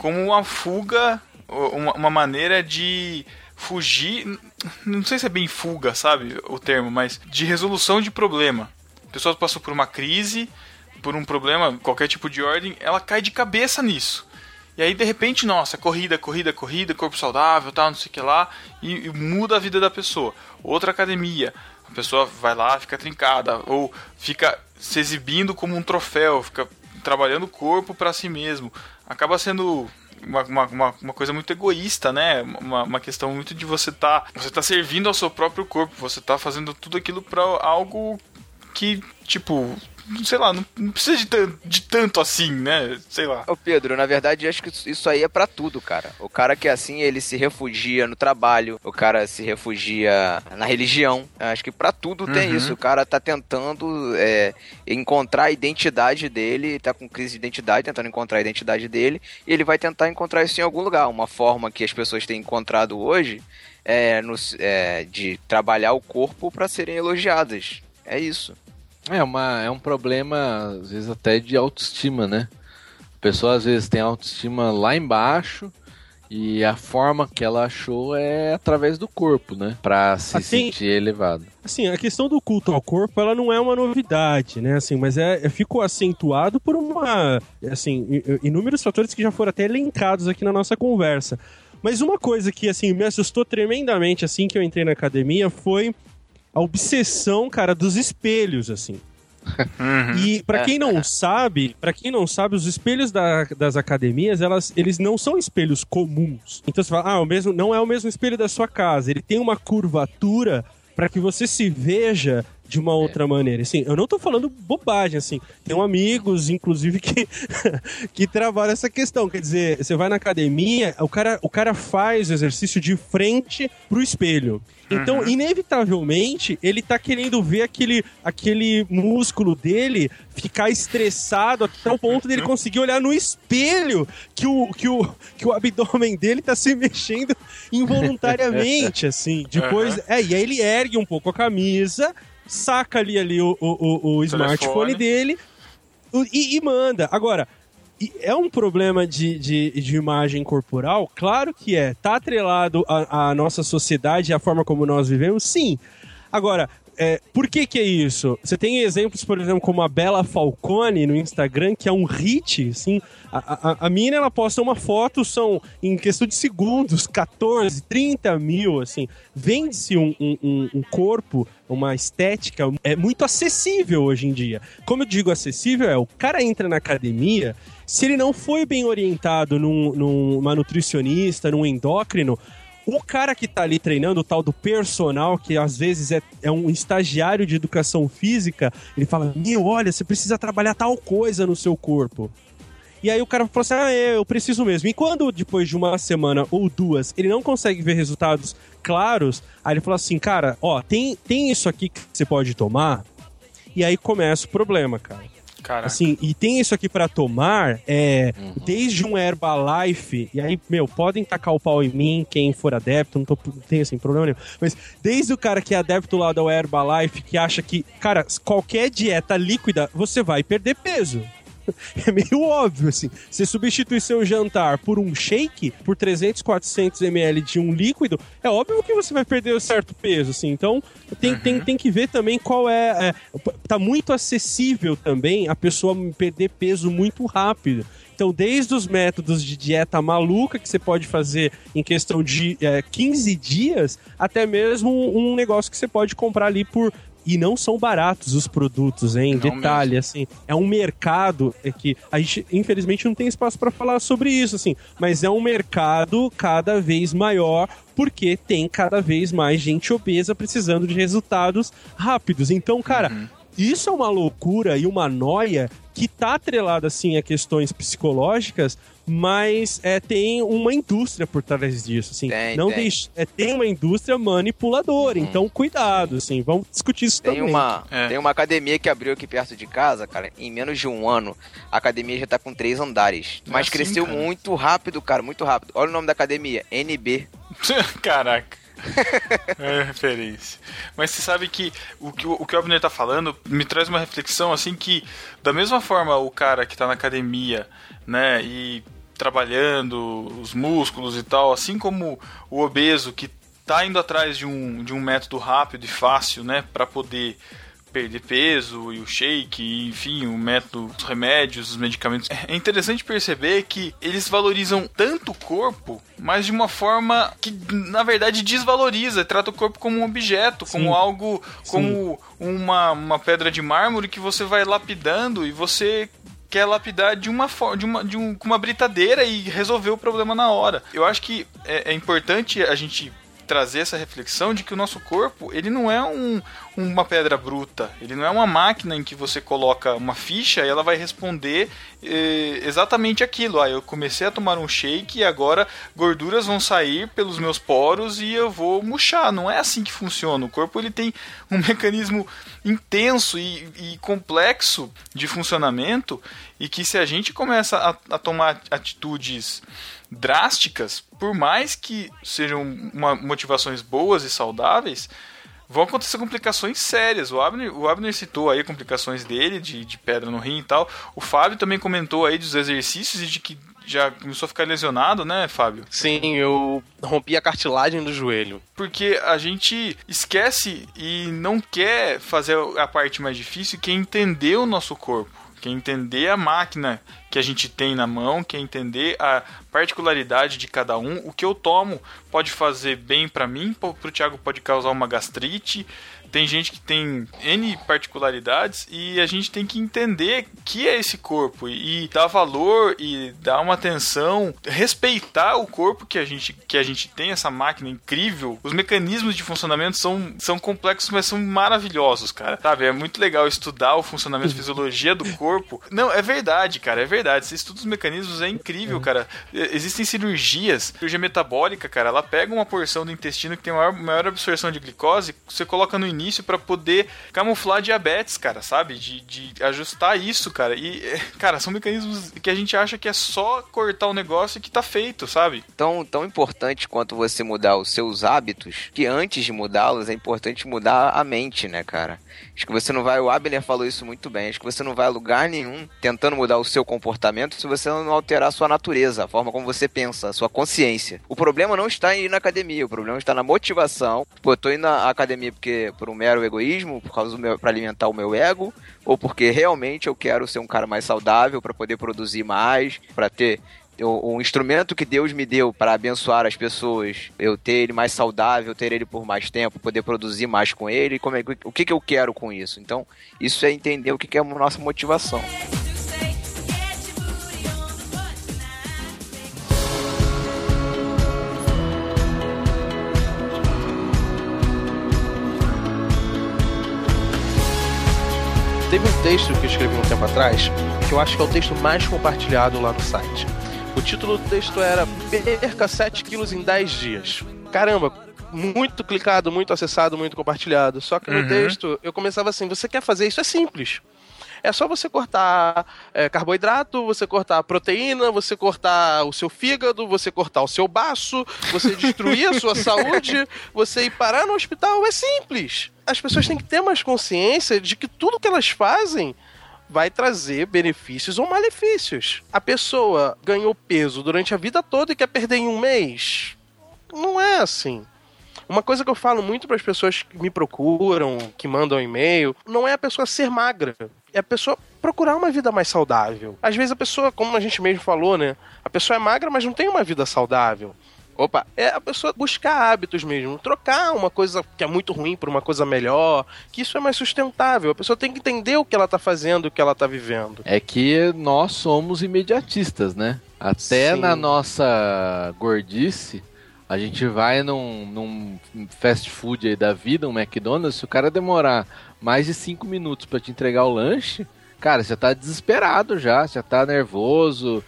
como uma fuga, uma, uma maneira de fugir. Não sei se é bem fuga, sabe? O termo, mas de resolução de problema. A pessoa passou por uma crise, por um problema, qualquer tipo de ordem, ela cai de cabeça nisso. E aí, de repente, nossa, corrida, corrida, corrida, corpo saudável, tal, não sei o que lá, e, e muda a vida da pessoa. Outra academia, a pessoa vai lá, fica trincada, ou fica se exibindo como um troféu, fica trabalhando o corpo para si mesmo. Acaba sendo uma, uma, uma, coisa muito egoísta, né? Uma, uma questão muito de você tá, você tá servindo ao seu próprio corpo, você tá fazendo tudo aquilo para algo que, tipo, sei lá, não, não precisa de, de tanto assim, né? Sei lá. Ô Pedro, na verdade, acho que isso- aí é pra tudo, cara. O cara que é assim, ele se refugia no trabalho, o cara se refugia na religião. Acho que pra tudo tem Uhum. isso. O cara tá tentando é, encontrar a identidade dele, tá com crise de identidade, tentando encontrar a identidade dele, e ele vai tentar encontrar isso em algum lugar. Uma forma que as pessoas têm encontrado hoje é, no- é, de trabalhar o corpo pra serem elogiadas. É isso. É, uma, é um problema, às vezes, até de autoestima, né? A pessoa, às vezes, tem autoestima lá embaixo e a forma que ela achou é através do corpo, né? Pra se Assim- sentir elevado. Assim, a questão do culto ao corpo, ela não é uma novidade, né? Assim, mas é, ficou acentuado por uma, assim, inúmeros fatores que já foram até elencados aqui na nossa conversa. Mas uma coisa que, assim, me assustou tremendamente assim que eu entrei na academia foi a obsessão, cara, dos espelhos, assim. E pra quem não sabe, para quem não sabe, os espelhos da- das academias, elas, eles não são espelhos comuns. Então você fala, ah, o mesmo, não é o mesmo espelho da sua casa. Ele tem uma curvatura para que você se veja de uma outra maneira. Assim, eu não tô falando bobagem, assim. Tenho amigos, inclusive, que, que trabalham essa questão. Quer dizer, você vai na academia, o cara, o cara faz o exercício de frente pro espelho. Então, inevitavelmente, ele tá querendo ver aquele, aquele músculo dele ficar estressado até o ponto dele conseguir olhar no espelho que o, que o, que o abdômen dele tá se mexendo involuntariamente, assim. Depois, é, e aí ele ergue um pouco a camisa, saca ali, ali o, o, o, o smartphone dele e, e manda. Agora, é um problema de, de, de imagem corporal? Claro que é. Tá atrelado à, à nossa sociedade e à forma como nós vivemos? Sim. Agora, é, por que que é isso? Você tem exemplos, por exemplo, como a Bela Falcone no Instagram, que é um hit, assim. A, a, a mina, ela posta uma foto, são, em questão de segundos, 14, 30 mil, assim. Vende-se um, um, um- corpo, uma estética, é muito acessível hoje em dia. Como eu digo acessível, é o cara entra na academia, se ele não foi bem orientado num, numa nutricionista, num endócrino, o cara que tá ali treinando, o tal do personal, que às vezes é, é um estagiário de educação física, ele fala: Meu, olha, você precisa trabalhar tal coisa no seu corpo. E aí o cara fala assim: Ah, é, eu preciso mesmo. E quando depois de uma semana ou duas ele não consegue ver resultados claros, aí ele fala assim: Cara, ó, tem, tem isso aqui que você pode tomar. E aí começa o problema, cara. Cara, Assim, e tem isso aqui pra tomar, é, desde um Herbalife, e aí, meu, podem tacar o pau em mim, quem for adepto, não, tô, não tem assim, problema nenhum. Mas desde o cara que é adepto lá da Herbalife, que acha que, cara, qualquer dieta líquida, você vai perder peso. É meio óbvio, assim. Você substitui seu jantar por um shake, por 300, 400 ml de um líquido, é óbvio que você vai perder um certo peso, assim. Então, tem, tem, tem que ver também qual é, é. Tá muito acessível também a pessoa perder peso muito rápido. Então, desde os métodos de dieta maluca que você pode fazer em questão de é, 15 dias, até mesmo um negócio que você pode comprar ali por. E não são baratos os produtos, hein? Não Detalhe, assim, é um mercado é que a gente, infelizmente, não tem espaço para falar sobre isso, assim, mas é um mercado cada vez maior porque tem cada vez mais gente obesa precisando de resultados rápidos. Então, cara, isso é uma loucura e uma noia que tá atrelada assim a questões psicológicas, mas é, tem uma indústria por trás disso, assim. Tem, não tem. deixa- é, tem uma indústria manipuladora, Uhum. então cuidado, assim. Vamos discutir isso Tem também. uma, É. tem uma academia que abriu aqui perto de casa, cara. Em menos de um ano, a academia já tá com três andares. É Mas assim, cresceu cara? muito rápido, cara, muito rápido. Olha o nome da academia, NB. Caraca. É referência. Mas você sabe que o que o, que o Abner tá falando me traz uma reflexão assim que, da mesma forma, o cara que tá na academia, né, e trabalhando os músculos e tal, assim como o obeso que tá indo atrás de um, de um método rápido e fácil, né, para poder perder peso e o shake, e, enfim, o método, os remédios, os medicamentos. É interessante perceber que eles valorizam tanto o corpo, mas de uma forma que na verdade desvaloriza, trata o corpo como um objeto, como algo, como uma, uma pedra de mármore que você vai lapidando e você quer lapidar de uma forma, de uma, de um, com uma britadeira e resolver o problema na hora. Eu acho que é, é importante a gente trazer essa reflexão de que o nosso corpo ele não é um, uma pedra bruta, ele não é uma máquina em que você coloca uma ficha e ela vai responder eh, exatamente aquilo. Ah, eu comecei a tomar um shake e agora gorduras vão sair pelos meus poros e eu vou murchar. Não é assim que funciona. O corpo ele tem um mecanismo intenso e, e complexo de funcionamento e que se a gente começa a, a tomar atitudes drásticas, por mais que sejam uma- motivações boas e saudáveis, vão acontecer complicações sérias. O Abner, o Abner citou aí complicações dele, de, de pedra no rim e tal. O Fábio também comentou aí dos exercícios e de que já começou a ficar lesionado, né, Fábio? Sim, eu rompi a cartilagem do joelho. Porque a gente esquece e não quer fazer a parte mais difícil, que é entender o nosso corpo. Que é entender a máquina que a gente tem na mão, que é entender a particularidade de cada um. O que eu tomo pode fazer bem pra mim, pro pro Thiago pode causar uma gastrite. Tem gente que tem N particularidades e a gente tem que entender que é esse corpo e dar valor e dar uma atenção, respeitar o corpo que a gente, que a gente tem, essa máquina incrível. Os mecanismos de funcionamento são, são complexos, mas são maravilhosos, cara. Sabe? É muito legal estudar o funcionamento, a fisiologia do corpo. Não, é verdade, cara, é verdade. Você estuda os mecanismos, é incrível, cara. E- Existem cirurgias, cirurgia metabólica, cara, ela pega uma porção do intestino que tem maior, maior absorção de glicose, você coloca no início pra poder camuflar diabetes, cara, sabe? De, de ajustar isso, cara. E, é, cara, são mecanismos que a gente acha que é só cortar o negócio que tá feito, sabe? Tão, tão importante quanto você mudar os seus hábitos, que antes de mudá-los é importante mudar a mente, né, cara? Acho que você não vai, o Abner falou isso muito bem, acho que você não vai a lugar nenhum tentando mudar o seu comportamento se você não alterar a sua natureza, a forma como você pensa, a sua consciência. O problema não está em ir na academia, o problema está na motivação. Pô, eu tô indo na academia porque por um mero egoísmo, por causa do meu, para alimentar o meu ego, ou porque realmente eu quero ser um cara mais saudável para poder produzir mais, para ter o instrumento que Deus me deu para abençoar as pessoas, eu ter ele mais saudável, ter ele por mais tempo, poder produzir mais com ele, como é, o que, que eu quero com isso? Então, isso é entender o que, que é a nossa motivação. Texto que eu escrevi um tempo atrás, que eu acho que é o texto mais compartilhado lá no site. O título do texto era Perca 7 quilos em 10 dias. Caramba, muito clicado, muito acessado, muito compartilhado. Só que no Uhum. texto eu começava assim: você quer fazer isso? É simples. É só você cortar é, carboidrato, você cortar proteína, você cortar o seu fígado, você cortar o seu baço, você destruir a sua saúde, você ir parar no hospital. É simples. As pessoas têm que ter mais consciência de que tudo que elas fazem vai trazer benefícios ou malefícios. A pessoa ganhou peso durante a vida toda e quer perder em um mês. Não é assim. Uma coisa que eu falo muito para as pessoas que me procuram, que mandam e-mail, não é a pessoa ser magra, é a pessoa procurar uma vida mais saudável. Às vezes a pessoa, como a gente mesmo falou, né? A pessoa é magra, mas não tem uma vida saudável. Opa, É a pessoa buscar hábitos mesmo, trocar uma coisa que é muito ruim por uma coisa melhor, que isso é mais sustentável. A pessoa tem que entender o que ela tá fazendo, o que ela tá vivendo. É que nós somos imediatistas, né? Até Sim. na nossa gordice, A gente vai num, num fast food aí da vida, um McDonald's, se o cara demorar mais de 5 minutos para te entregar o lanche, cara, você tá desesperado já, você tá nervoso,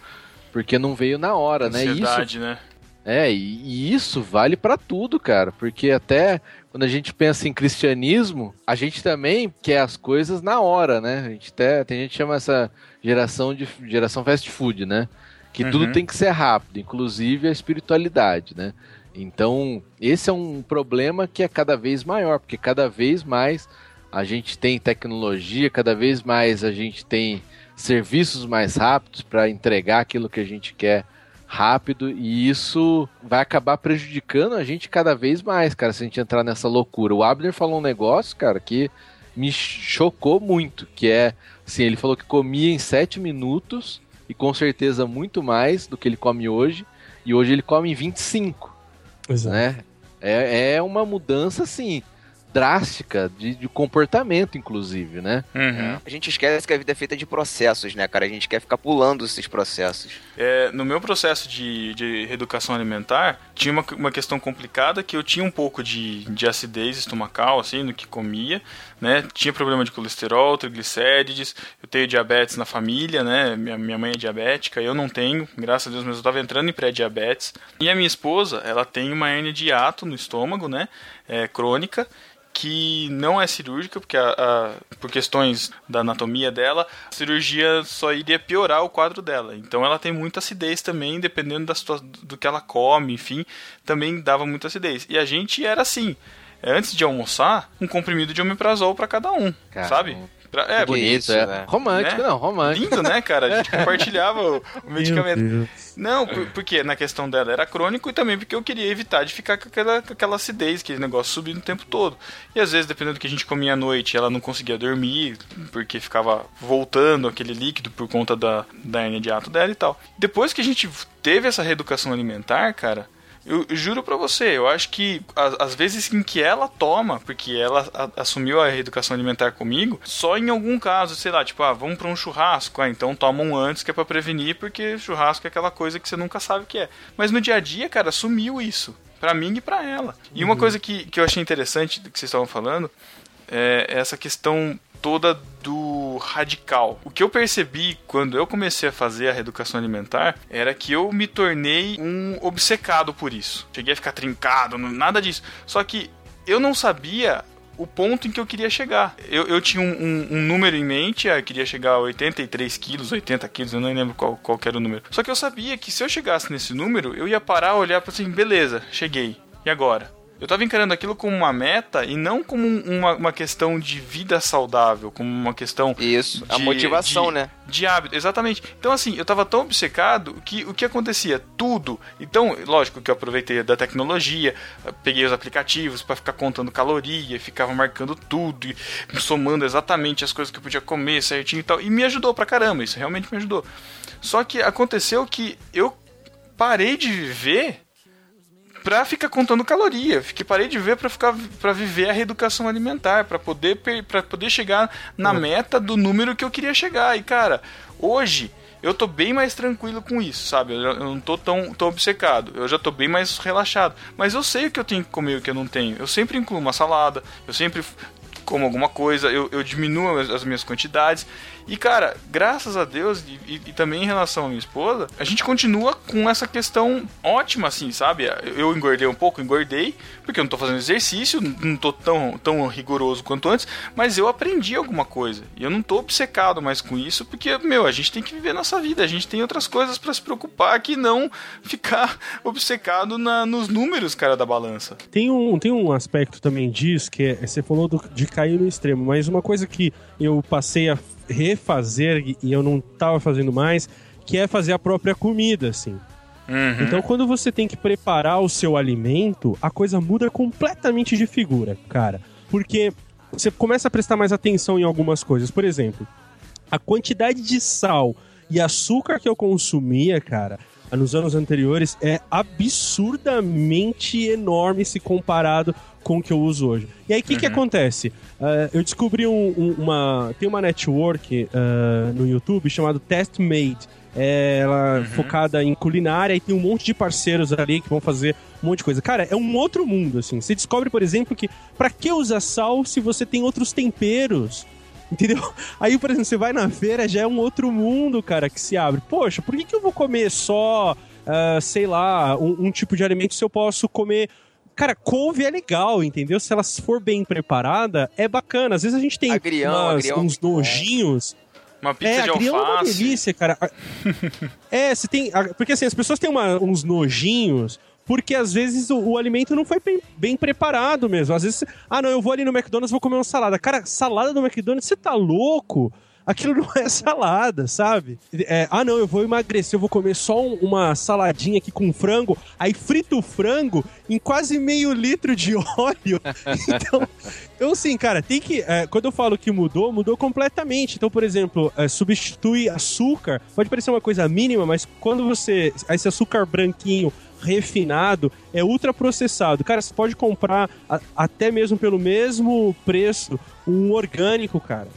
porque não veio na hora, né? Ansiedade, Isso, né? é, e, e isso vale pra tudo, cara, porque até quando a gente pensa em cristianismo, a gente também quer as coisas na hora, né? A gente até, tem gente que chama essa geração de geração fast food, né? Que tudo Uhum. tem que ser rápido, inclusive a espiritualidade, né? Então, esse é um problema que é cada vez maior, porque cada vez mais a gente tem tecnologia, cada vez mais a gente tem serviços mais rápidos para entregar aquilo que a gente quer rápido e isso vai acabar prejudicando a gente cada vez mais, cara, se a gente entrar nessa loucura. O Abner falou um negócio, cara, que me chocou muito, que é, assim, ele falou que comia em 7 minutos e com certeza muito mais do que ele come hoje, e hoje ele come em 25 Exato. né? É, é uma mudança, assim, drástica de, de comportamento, inclusive, né? Uhum. A gente esquece que a vida é feita de processos, né, cara? A gente quer ficar pulando esses processos. É, no meu processo de, de reeducação alimentar, tinha uma, uma questão complicada que eu tinha um pouco de, de acidez estomacal, assim, no que comia, né? Tinha problema de colesterol, triglicérides, eu tenho diabetes na família, né? Minha, minha mãe é diabética, eu não tenho, graças a Deus, mas eu estava entrando em pré-diabetes. E a minha esposa, ela tem uma hernia de hiato no estômago, né? É, crônica, que não é cirúrgica, porque a, a- por questões da anatomia dela, a cirurgia só iria piorar o quadro dela. Então ela tem muita acidez também, dependendo da do que ela come, enfim, também dava muita acidez. E a gente era assim, antes de almoçar, um comprimido de omeprazol para cada um, Cara, sabe? Pra- é, bonito, isso, é né? romântico, Né? não, romântico. lindo, né, cara? A gente compartilhava o, o medicamento. Deus. Não, por- porque na questão dela era crônico e também porque eu queria evitar de ficar com aquela, com aquela acidez, aquele negócio subindo o tempo todo. E às vezes, dependendo do que a gente comia à noite, ela não conseguia dormir, porque ficava voltando aquele líquido por conta da, da hernia de ato dela e tal. Depois que a gente teve essa reeducação alimentar, cara, eu juro pra você, eu acho que as, as vezes em que ela toma, porque ela a- assumiu a reeducação alimentar comigo, só em algum caso, sei lá, tipo, ah, vamos pra um churrasco, ah, então toma um antes que é pra prevenir, porque churrasco é aquela coisa que você nunca sabe o que é. Mas no dia a dia, cara, sumiu isso. Pra mim e pra ela. E uma coisa que, que eu achei interessante do que vocês estavam falando é essa questão toda do radical. O que eu percebi quando eu comecei a fazer a reeducação alimentar era que eu me tornei um obcecado por isso. Cheguei a ficar trincado, nada disso. Só que eu não sabia o ponto em que eu queria chegar. Eu, eu tinha um, um- um número em mente, ah, eu queria chegar a 83 quilos, 80 quilos, eu não lembro qual, qual era o número. Só que eu sabia que se eu chegasse nesse número, eu ia parar, olhar para assim, beleza, cheguei. E agora? Eu tava encarando aquilo como uma meta e não como um- uma, uma questão de vida saudável, como uma questão Isso, a de- motivação, de- né? de hábito, exatamente. Então, assim, eu tava tão obcecado que o que acontecia? Tudo. Então, lógico que eu aproveitei da tecnologia, peguei os aplicativos para ficar contando caloria, ficava marcando tudo, e somando exatamente as coisas que eu podia comer certinho e tal. E me ajudou pra caramba, isso realmente me ajudou. Só que aconteceu que eu parei de viver pra ficar contando caloria. Fiquei parei de ver pra ficar para viver a reeducação alimentar, pra poder para poder chegar na meta do número que eu queria chegar. E cara, hoje eu tô bem mais tranquilo com isso, sabe? Eu, já- eu não tô tão, tão obcecado. Eu já tô bem mais relaxado. Mas eu sei o que eu tenho que comer e o que eu não tenho. Eu sempre incluo uma salada, eu sempre como alguma coisa, eu, eu diminuo as, as minhas quantidades. E, cara, graças a Deus, e, e- e também em relação à minha esposa, a gente continua com essa questão ótima, assim, sabe? Eu engordei um pouco, engordei, porque eu não tô fazendo exercício, não tô tão, tão rigoroso quanto antes, mas eu aprendi alguma coisa. E eu não tô obcecado mais com isso, porque, meu, a gente tem que viver nossa vida, a gente tem outras coisas pra se preocupar que não ficar obcecado na, nos números, cara, da balança. Tem um, tem um aspecto também disso, que é, você falou do- de cair no extremo, mas uma coisa que eu passei a refazer e eu não tava fazendo mais, que é fazer a própria comida, assim. Uhum. Então, quando você tem que preparar o seu alimento, a coisa muda completamente de figura, cara. Porque você começa a prestar mais atenção em algumas coisas. Por exemplo, a quantidade de sal e açúcar que eu consumia, cara, nos anos anteriores é absurdamente enorme se comparado com o que eu uso hoje. E aí, o que, que acontece? Ah, eu descobri um- um- uma. Tem uma network ah, no YouTube chamado Test Made, é, ela focada em culinária e tem um monte de parceiros ali que vão fazer um monte de coisa. Cara, é um outro mundo, assim. Você descobre, por exemplo, que pra que usar sal se você tem outros temperos? Entendeu? Aí, por exemplo, você vai na feira, já é um outro mundo, cara, que se abre. Poxa, por que, que eu vou comer só, ah, sei lá, um, um tipo de alimento se eu posso comer. Cara, couve é legal, entendeu? Se ela for bem preparada, é bacana. Às vezes a gente tem Agrião, umas- agrião é uns bom. nojinhos. Uma pizza é, de agrião é uma alface. delícia, cara. É, você tem. Porque assim, as pessoas têm uma- uns nojinhos. Porque às vezes o, o alimento não foi bem, bem preparado mesmo. Às vezes, ah, não, eu vou ali no McDonald's vou comer uma salada. Cara, salada do McDonald's, você tá louco? Aquilo não é salada, sabe? É, ah, não, eu vou emagrecer, eu vou comer só um- uma saladinha aqui com frango. Aí frito o frango em quase meio litro de óleo. Então, então assim, cara, tem que. é, quando eu falo que mudou, mudou completamente. Então, por exemplo, é, substitui açúcar. Pode parecer uma coisa mínima, mas quando você. Esse açúcar branquinho refinado é ultraprocessado. Cara, você pode comprar a- até mesmo pelo mesmo preço um orgânico, cara.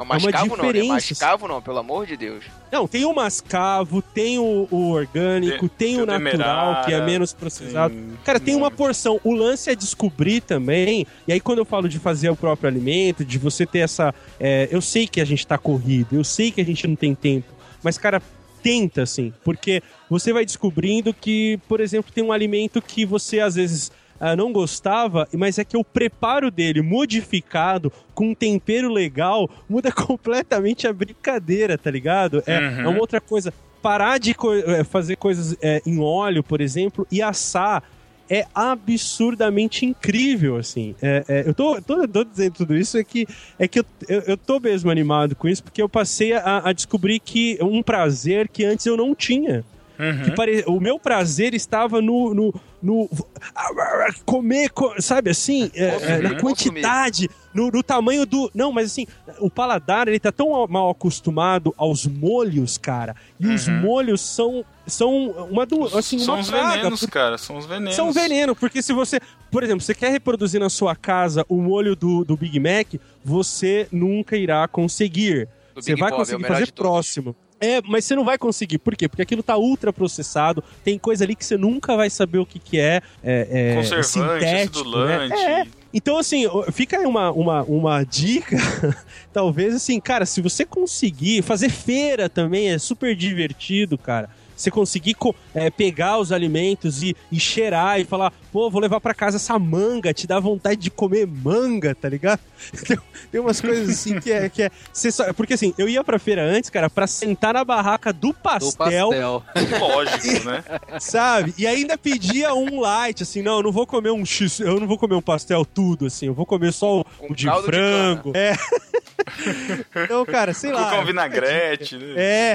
É o mascavo não, né? diferença. Mascavo não, pelo amor de Deus. Não, tem o mascavo, tem o, o orgânico, tem, tem o natural, que é demerara, menos processado. tem Cara, tem um uma porção. O lance é descobrir também. E aí, quando eu falo de fazer o próprio alimento, de você ter essa. é, eu sei que a gente tá corrido, eu sei que a gente não tem tempo. Mas, cara, tenta, assim. Porque você vai descobrindo que, por exemplo, tem um alimento que você às vezes. Ah, não gostava, mas é que o preparo dele modificado com um tempero legal muda completamente a brincadeira, tá ligado? É, Uhum. é uma outra coisa. Parar de co- é, fazer coisas é, em óleo, por exemplo, e assar é absurdamente incrível, assim. É, é, eu tô, tô, tô dizendo tudo isso é que, é que eu, eu, eu tô mesmo animado com isso, porque eu passei a, a descobrir que um prazer que antes eu não tinha. Uhum. Que pare... O meu prazer estava no. no, no comer, co- sabe assim? é, é, na quantidade, no, no tamanho do. Não, mas assim, o paladar ele tá tão mal acostumado aos molhos, cara. E os molhos são. São uma do, assim, Uhum. São uma os praga, venenos, porque- cara. São os venenos. são veneno, porque se você, por exemplo, você quer reproduzir na sua casa o molho do, do Big Mac, você nunca irá conseguir. Do Você Big vai Bob, é conseguir melhor fazer de todos. É, mas você não vai conseguir. Por quê? Porque aquilo tá ultra processado, tem coisa ali que você nunca vai saber o que, que é. é, é Conservante, sintético, acidulante. Né? É. Então, assim, fica aí uma, uma, uma dica. Talvez, assim, cara, se você conseguir fazer feira também, é super divertido, cara. Você conseguir co- é, pegar os alimentos e, e cheirar e falar, pô, vou levar pra casa essa manga, te dá vontade de comer manga, tá ligado? Tem, tem umas coisas assim que é. Que é só- porque assim, eu ia pra feira antes, cara, pra sentar na barraca do Do pastel, pastel. Lógico, né? sabe? E ainda pedia um light, assim, não, eu não vou comer um X, eu não vou comer um pastel tudo, assim, eu vou comer só o, Com o de caldo de frango. é. então, cara, sei lá. Um vinagrete, né? É.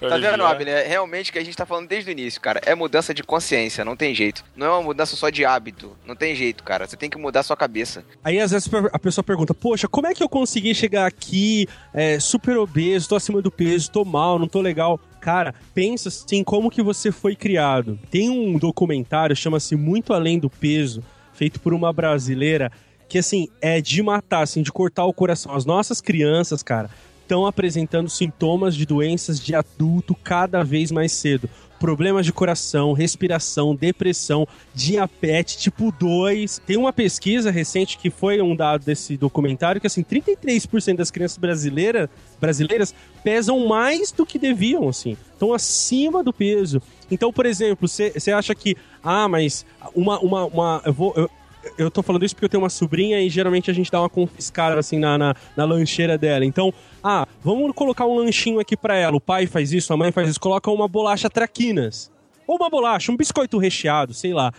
Tá vendo, aliviar. Abner? Realmente o que a gente tá falando desde o início, cara. É mudança de consciência, não tem jeito. Não é uma mudança só de hábito. Não tem jeito, cara. Você tem que mudar sua cabeça. Aí às vezes a pessoa pergunta, poxa, como é que eu consegui chegar aqui é, super obeso, tô acima do peso, tô mal, não tô legal? Cara, pensa assim, como que você foi criado. Tem um documentário, chama-se Muito Além do Peso, feito por uma brasileira, que assim, é de matar, assim, de cortar o coração. As nossas crianças, cara, estão apresentando sintomas de doenças de adulto cada vez mais cedo. Problemas de coração, respiração, depressão, diabetes tipo 2. Tem uma pesquisa recente que foi um dado desse documentário que assim, 33% das crianças brasileiras, brasileiras pesam mais do que deviam, assim. Estão acima do peso. Então, por exemplo, você acha que ah, mas uma uma, uma eu vou eu, eu tô falando isso porque eu tenho uma sobrinha e geralmente a gente dá uma confiscada assim na, na, na lancheira dela. Então, ah, vamos colocar um lanchinho aqui pra ela. O pai faz isso, a mãe faz isso. Coloca uma bolacha traquinas. Ou uma bolacha, um biscoito recheado, sei lá.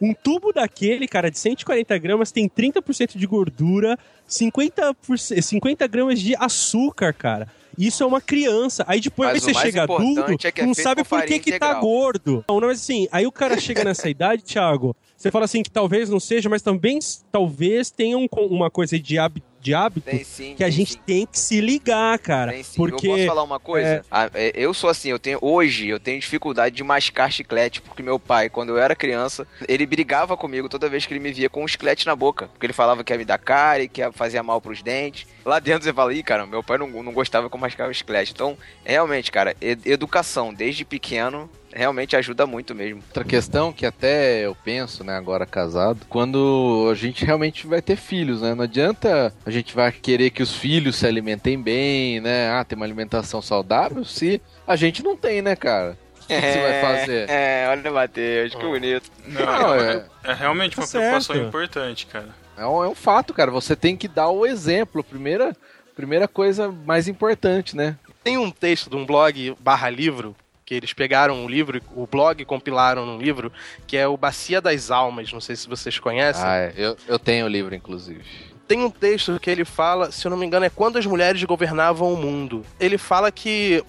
Um tubo daquele, cara, de 140 gramas tem 30% de gordura, 50%, 50 gramas de açúcar, cara. Isso é uma criança. Aí depois Mas você chega adulto, é é não sabe por que que tá gordo. Não, mas assim, aí o cara chega nessa idade, Thiago, você fala assim que talvez não seja, mas também talvez tenha um uma coisa de habi- de hábito Tem sim, que a gente sim. tem que se ligar, cara. Tem sim. Porque eu posso falar uma coisa? é- Ah, é, eu sou assim, eu tenho hoje eu tenho dificuldade de mascar chiclete porque meu pai, quando eu era criança, ele brigava comigo toda vez que ele me via com um chiclete na boca, porque ele falava que ia me dar cárie, que ia fazer mal pros dentes. Lá dentro você fala, ih, cara, meu pai não, não gostava que eu mascava chiclete. Então, realmente, cara, e- educação desde pequeno realmente ajuda muito mesmo. Outra questão que até eu penso, né, agora casado, quando a gente realmente vai ter filhos, né? Não adianta a gente vai querer que os filhos se alimentem bem, né? Ah, tem uma alimentação saudável, se a gente não tem, né, cara? O que você vai fazer? É, olha, Matheus, que bonito. Não, Não, é, é- é realmente Tá uma preocupação certo. importante, cara. É um, é um fato, cara. Você tem que dar o exemplo. Primeira, primeira coisa mais importante, né? Tem um texto de um blog barra livro, que eles pegaram um livro, o blog compilaram num livro, que é o Bacia das Almas, não sei se vocês conhecem. Ah, é. eu, eu tenho o livro, inclusive. Tem um texto que ele fala, se eu não me engano, é quando as mulheres governavam o mundo. Ele fala que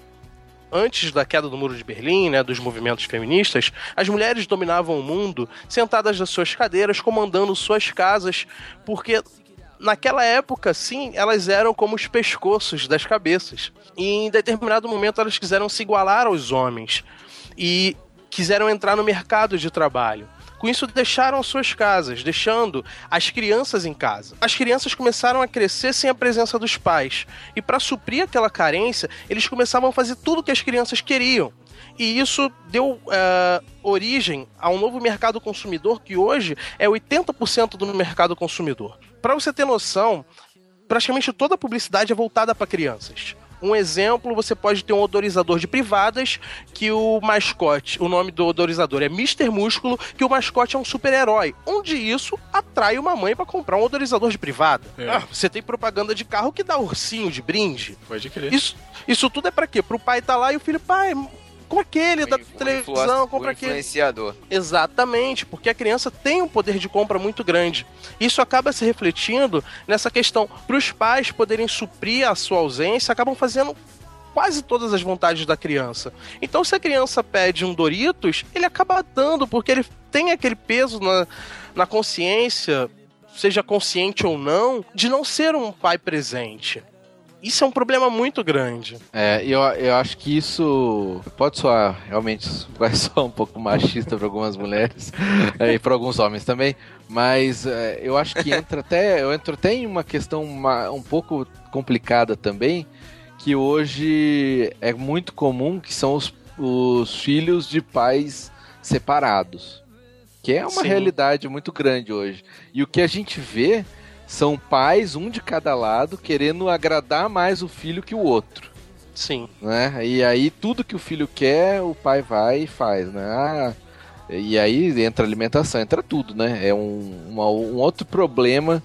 antes da queda do Muro de Berlim, né, dos movimentos feministas, as mulheres dominavam o mundo sentadas nas suas cadeiras, comandando suas casas, porque naquela época, sim, elas eram como os pescoços das cabeças. E em determinado momento elas quiseram se igualar aos homens e quiseram entrar no mercado de trabalho. Com isso, deixaram suas casas, deixando as crianças em casa. As crianças começaram a crescer sem a presença dos pais. E para suprir aquela carência, eles começavam a fazer tudo o que as crianças queriam. E isso deu eh, origem a um novo mercado consumidor que hoje é 80% do mercado consumidor. Para você ter noção, praticamente toda a publicidade é voltada para crianças. Um exemplo, você pode ter um odorizador de privadas que o mascote, o nome do odorizador é Mr. Músculo, que o mascote é um super-herói. Onde isso atrai uma mãe para comprar um odorizador de privada. É. Ah, você tem propaganda de carro que dá ursinho de brinde. Pode crer. Isso, isso tudo é para quê? Pro pai tá lá e o filho, pai, compra aquele da O influ- televisão, o compra aquele. influenciador. Exatamente, porque a criança tem um poder de compra muito grande. Isso acaba se refletindo nessa questão. Para os pais poderem suprir a sua ausência, acabam fazendo quase todas as vontades da criança. Então, se a criança pede um Doritos, ele acaba dando, porque ele tem aquele peso na, na consciência, seja consciente ou não, de não ser um pai presente. Isso é um problema muito grande. É, eu, eu acho que isso pode soar, realmente, vai soar um pouco machista para algumas mulheres e para alguns homens também, mas é, eu acho que entra até, eu entro até em uma questão um pouco complicada também, que hoje é muito comum que são os, os filhos de pais separados, que é uma Sim. realidade muito grande hoje. E o que a gente vê são pais, um de cada lado, querendo agradar mais o filho que o outro, Sim. né? E aí tudo que o filho quer, o pai vai e faz, né? Ah, e aí entra alimentação, entra tudo, né? É um, uma- um outro problema,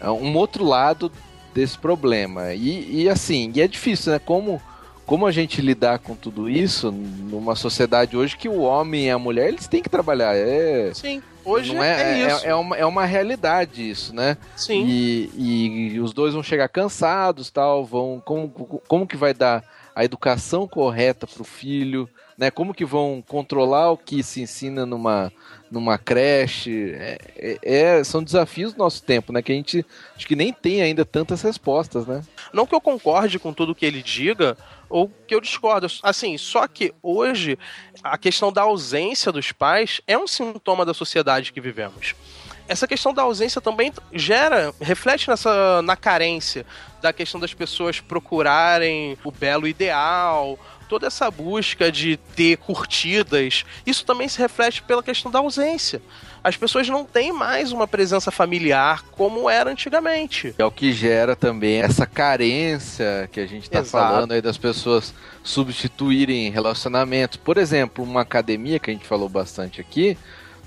é um outro lado desse problema. E, e assim, e é difícil, né? Como, como a gente lidar com tudo isso numa sociedade hoje que o homem e a mulher, eles têm que trabalhar. É, Sim. Hoje não é, isso. É, uma, é uma realidade isso, né? Sim. E, e os dois vão chegar cansados, tal, vão como, como que vai dar a educação correta para o filho, né? Como que vão controlar o que se ensina numa, numa creche? É, é- é- são desafios do nosso tempo, né? Que a gente acho que nem tem ainda tantas respostas, né? Não que eu concorde com tudo que ele diga, ou que eu discordo. Assim, só que hoje a questão da ausência dos pais é um sintoma da sociedade que vivemos. Essa questão da ausência também gera, reflete nessa na carência da questão das pessoas procurarem o belo ideal, toda essa busca de ter curtidas. Isso também se reflete pela questão da ausência. As pessoas não têm mais uma presença familiar como era antigamente. É o que gera também essa carência que a gente está falando aí das pessoas substituírem relacionamentos. Por exemplo, uma academia que a gente falou bastante aqui,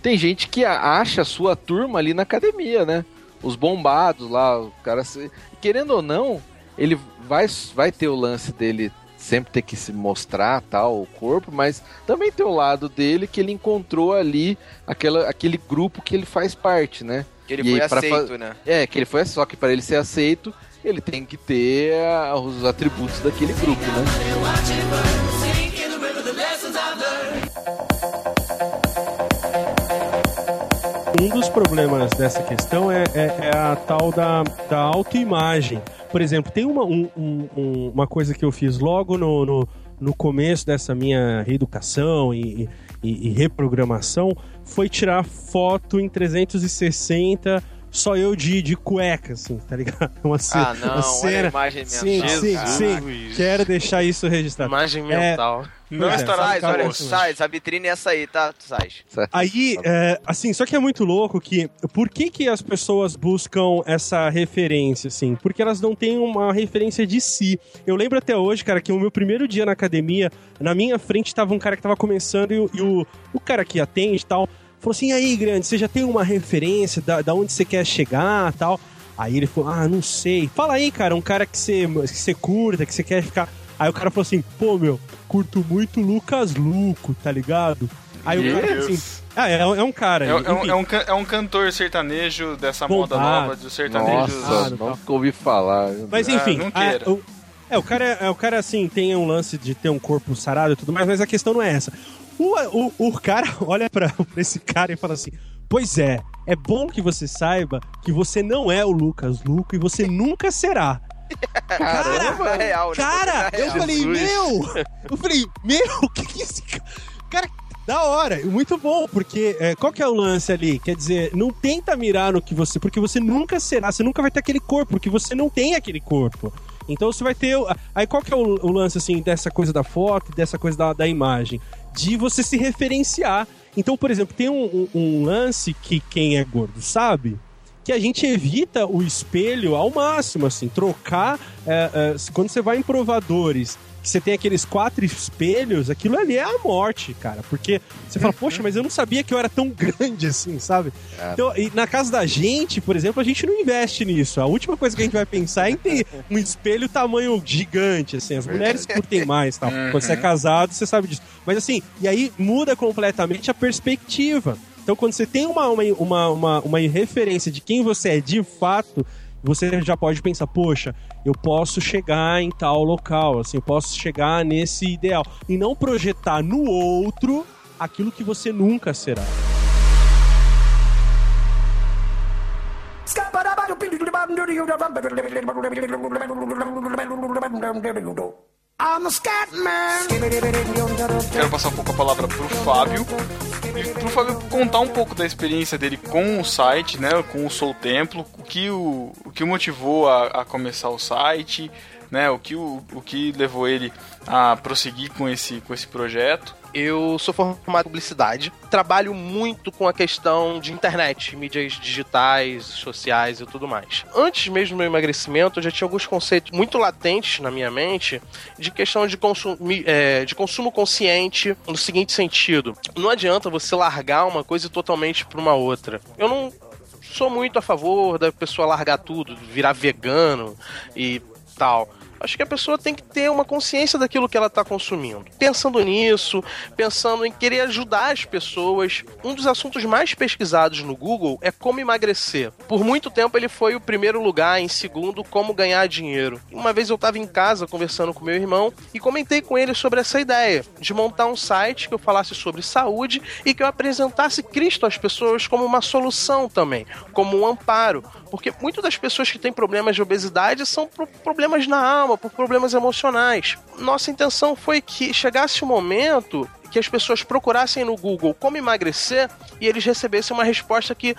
tem gente que acha a sua turma ali na academia, né? Os bombados lá, o cara se- querendo ou não, ele vai vai ter o lance dele sempre ter que se mostrar tal o corpo, mas também tem o lado dele que ele encontrou ali aquela, aquele grupo que ele faz parte, né? Que ele E foi aceito, fa- né? É, que ele foi só que para ele ser aceito, ele tem que ter os atributos daquele grupo, né? Um dos problemas dessa questão é, é- é a tal da, da autoimagem. Por exemplo, tem uma, um- um- um- uma coisa que eu fiz logo no, no, no começo dessa minha reeducação e, e- e reprogramação, foi tirar foto em 360 só eu de, de cueca, assim, tá ligado? Uma, ce- Ah, não, uma olha a cena. imagem Sim, mental, sim, cara. sim. Quero deixar isso registrado. Imagem É, mental. Não é, estará sabe, Sais, cara, olha, Sais, a vitrine é essa aí, tá? Sais. Aí, é, assim, só que é muito louco que. Por que, que as pessoas buscam essa referência, assim? Porque elas não têm uma referência de si. Eu lembro até hoje, cara, que o meu primeiro dia na academia, na minha frente tava um cara que tava começando e, o- e o, o cara que atende e tal falou assim: e aí, grande, você já tem uma referência da, da onde você quer chegar tal? Aí ele falou: ah, não sei. Fala aí, cara, um cara que você, que você curta, que você quer ficar. Aí o cara falou assim: pô, meu, curto muito Lucas Luco, tá ligado? Aí o cara assim. Ah, é, é um cara. É, é um, é, um, é um cantor sertanejo dessa Bombado. moda nova dos sertanejos. Nossa, Ah, nunca ouvi falar. Mas Ah, enfim, não a- queira. o, é, o cara, é, o cara assim tem um lance de ter um corpo sarado e tudo mais, mas a questão não é essa. O, o, o cara olha pra, pra esse cara e fala assim: Pois é, é bom que você saiba que você não é o Lucas Luco e você nunca será. Caramba, é real, né? Cara, É eu real. falei, meu! Eu falei, meu, o que que esse cara. Cara, da hora, muito bom, porque é, qual que é o lance ali? Quer dizer, não tenta mirar no que você. Porque você nunca será, você nunca vai ter aquele corpo, porque você não tem aquele corpo. Então você vai ter. Aí qual que é o, o lance, assim, dessa coisa da foto, dessa coisa da, da imagem? De você se referenciar. Então, por exemplo, tem um, um- um lance que quem é gordo sabe que a gente evita o espelho ao máximo, assim, trocar. é, é, quando você vai em provadores, você tem aqueles quatro espelhos, aquilo ali é a morte, cara. Porque você fala, poxa, mas eu não sabia que eu era tão grande assim, sabe? Então, e na casa da gente, por exemplo, a gente não investe nisso. A última coisa que a gente vai pensar é em ter um espelho tamanho gigante, assim. As mulheres curtem mais, tal. Quando você é casado, você sabe disso. Mas assim, e aí muda completamente a perspectiva. Então, quando você tem uma, uma, uma, uma, uma referência de quem você é de fato, você já pode pensar, poxa, eu posso chegar em tal local, assim, eu posso chegar nesse ideal. E não projetar no outro aquilo que você nunca será. Quero passar um pouco a palavra pro Fábio. E pro Fábio contar um pouco da experiência dele com o site, né? Com o Soul Templo, o que o, o que o motivou a, a começar o site, né? O que, o, o que levou ele a prosseguir com esse, com esse projeto. Eu sou formado em publicidade, trabalho muito com a questão de internet, mídias digitais, sociais e tudo mais. Antes mesmo do meu emagrecimento, eu já tinha alguns conceitos muito latentes na minha mente de questão de, é, de consumo consciente, no seguinte sentido: não adianta você largar uma coisa totalmente para uma outra. Eu não sou muito a favor da pessoa largar tudo, virar vegano e tal. Acho que a pessoa tem que ter uma consciência daquilo que ela está consumindo. Pensando nisso, pensando em querer ajudar as pessoas, um dos assuntos mais pesquisados no Google é como emagrecer. Por muito tempo ele foi o primeiro lugar, em segundo, como ganhar dinheiro. Uma vez eu estava em casa conversando com meu irmão e comentei com ele sobre essa ideia de montar um site que eu falasse sobre saúde e que eu apresentasse Cristo às pessoas como uma solução também, como um amparo. Porque muitas das pessoas que têm problemas de obesidade são por problemas na alma, por problemas emocionais. Nossa intenção foi que chegasse o momento que as pessoas procurassem no Google como emagrecer e eles recebessem uma resposta que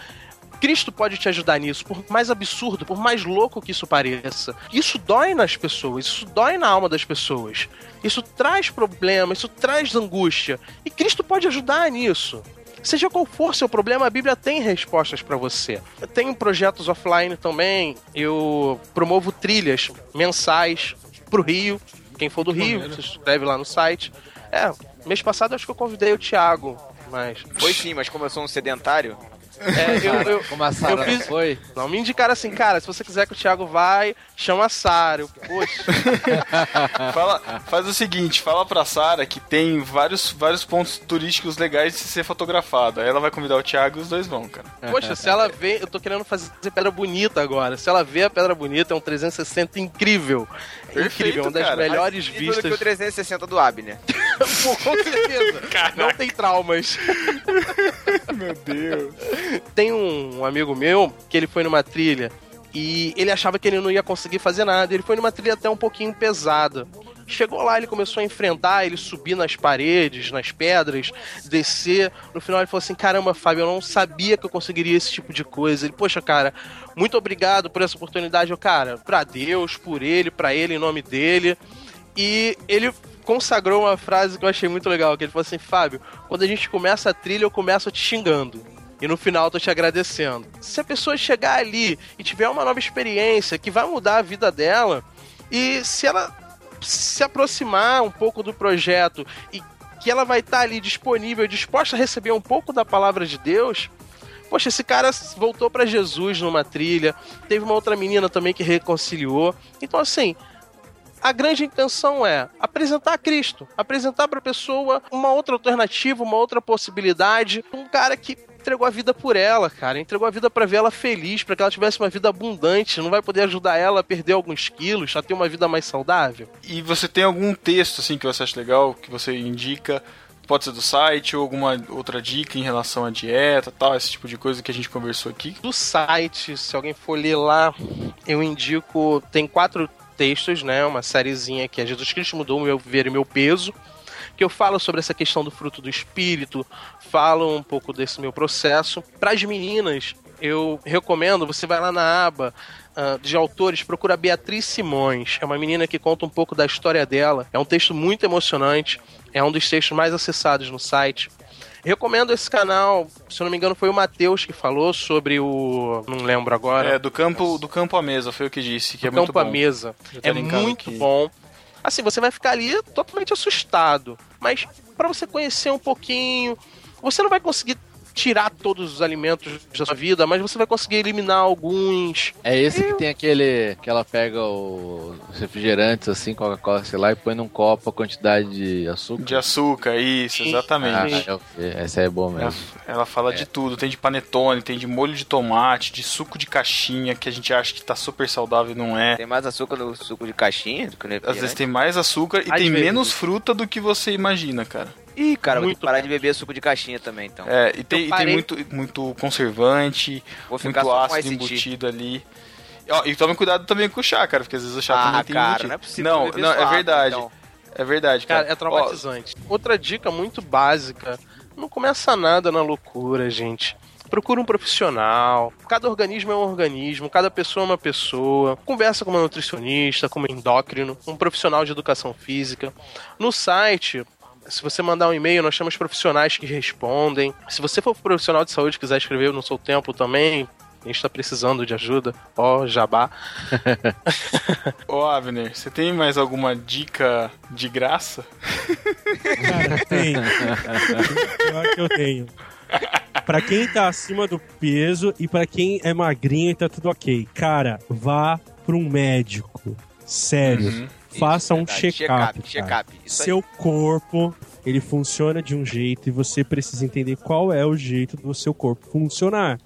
Cristo pode te ajudar nisso, por mais absurdo, por mais louco que isso pareça. Isso dói nas pessoas, isso dói na alma das pessoas. Isso traz problema, isso traz angústia. E Cristo pode ajudar nisso. Seja qual for seu problema, a Bíblia tem respostas para você. Eu tenho projetos offline também. Eu promovo trilhas mensais pro Rio. Quem for do Rio, se inscreve lá no site. É, mês passado acho que eu convidei o Thiago, mas. Foi sim, mas como eu sou um sedentário, É, eu, eu, Como a Sara eu fiz- não foi? não, me indicaram assim, cara, se você quiser que o Thiago vai, chama a Sara. Eu, Poxa, Fala, faz o seguinte, fala pra Sara que tem vários, vários pontos turísticos legais de ser fotografado. Aí ela vai convidar o Thiago e os dois vão, cara. poxa, se ela vê, eu tô querendo fazer pedra bonita agora. Se ela vê a pedra bonita, é um 360 incrível. É Perfeito, incrível, uma das cara. melhores mais do que o vistas. 360 do Abner. Pô, com certeza. Não tem traumas. Meu Deus. Tem um amigo meu que ele foi numa trilha e ele achava que ele não ia conseguir fazer nada. Ele foi numa trilha até um pouquinho pesada. Chegou lá, ele começou a enfrentar, ele subir nas paredes, nas pedras, descer. No final ele falou assim: Caramba, Fábio, eu não sabia que eu conseguiria esse tipo de coisa. Ele, poxa, cara, muito obrigado por essa oportunidade. Eu, cara, pra Deus, por ele, pra ele, em nome dele. E ele consagrou uma frase que eu achei muito legal, que ele falou assim, Fábio, quando a gente começa a trilha, eu começo te xingando. E no final eu tô te agradecendo. Se a pessoa chegar ali e tiver uma nova experiência que vai mudar a vida dela, e se ela se aproximar um pouco do projeto e que ela vai estar ali disponível, disposta a receber um pouco da palavra de Deus, Poxa, esse cara voltou para Jesus numa trilha. Teve uma outra menina também que reconciliou. Então, assim, a grande intenção é apresentar Cristo, apresentar para a pessoa uma outra alternativa, uma outra possibilidade, um cara que entregou a vida por ela, cara, entregou a vida para ver ela feliz, para que ela tivesse uma vida abundante, não vai poder ajudar ela a perder alguns quilos, a ter uma vida mais saudável. E você tem algum texto assim que você acha legal, que você indica Pode ser do site ou alguma outra dica em relação à dieta, tal, esse tipo de coisa que a gente conversou aqui. Do site, se alguém for ler lá, eu indico. Tem quatro textos, né? Uma sériezinha que é Jesus Cristo mudou o meu viver e meu peso. Que eu falo sobre essa questão do fruto do espírito, falo um pouco desse meu processo. Para as meninas, eu recomendo, você vai lá na aba uh, de autores, procura Beatriz Simões. É uma menina que conta um pouco da história dela. É um texto muito emocionante. É um dos textos mais acessados no site. Recomendo esse canal, se eu não me engano foi o Matheus que falou sobre o... não lembro agora. É, do campo, do campo à mesa, foi o que disse, que do é muito campo bom. à mesa. É muito aqui. bom. Assim, você vai ficar ali totalmente assustado, mas para você conhecer um pouquinho, você não vai conseguir tirar todos os alimentos da sua vida, mas você vai conseguir eliminar alguns. É esse e... que tem aquele que ela pega os refrigerantes assim, Coca-Cola, sei lá, e põe num copo a quantidade de açúcar. De açúcar, isso, exatamente. Ah, é, essa é boa mesmo. Ela, ela fala é. de tudo, tem de panetone, tem de molho de tomate, de suco de caixinha, que a gente acha que tá super saudável e não é. Tem mais açúcar no suco de caixinha do que no Às vezes tem mais açúcar e Às tem vezes. menos fruta do que você imagina, cara. Ih, cara, muito... vou parar de beber suco de caixinha também, então. É, e tem, e tem muito, muito conservante, muito ácido embutido ali. Ó, e tome cuidado também com o chá, cara, porque às vezes o chá ah, também tem cara, embutido. não é possível. Não, não, é verdade. Então. É verdade, cara. cara é traumatizante. Ó, Outra dica muito básica, não começa nada na loucura, gente. Procura um profissional. Cada organismo é um organismo, cada pessoa é uma pessoa. Conversa com uma nutricionista, com um endócrino, um profissional de educação física. No site, se você mandar um e-mail, nós temos profissionais que respondem. Se você for profissional de saúde e quiser escrever no seu tempo também, a gente tá precisando de ajuda. Ó, oh, jabá. Ô, Avner, você tem mais alguma dica de graça? Cara, tenho. Pior que eu tenho. Pra quem tá acima do peso e para quem é magrinho e tá tudo ok. Cara, vá pra um médico. Sério. Uhum faça um check-up. Check check Seu corpo, ele funciona de um jeito e você precisa entender qual é o jeito do seu corpo funcionar.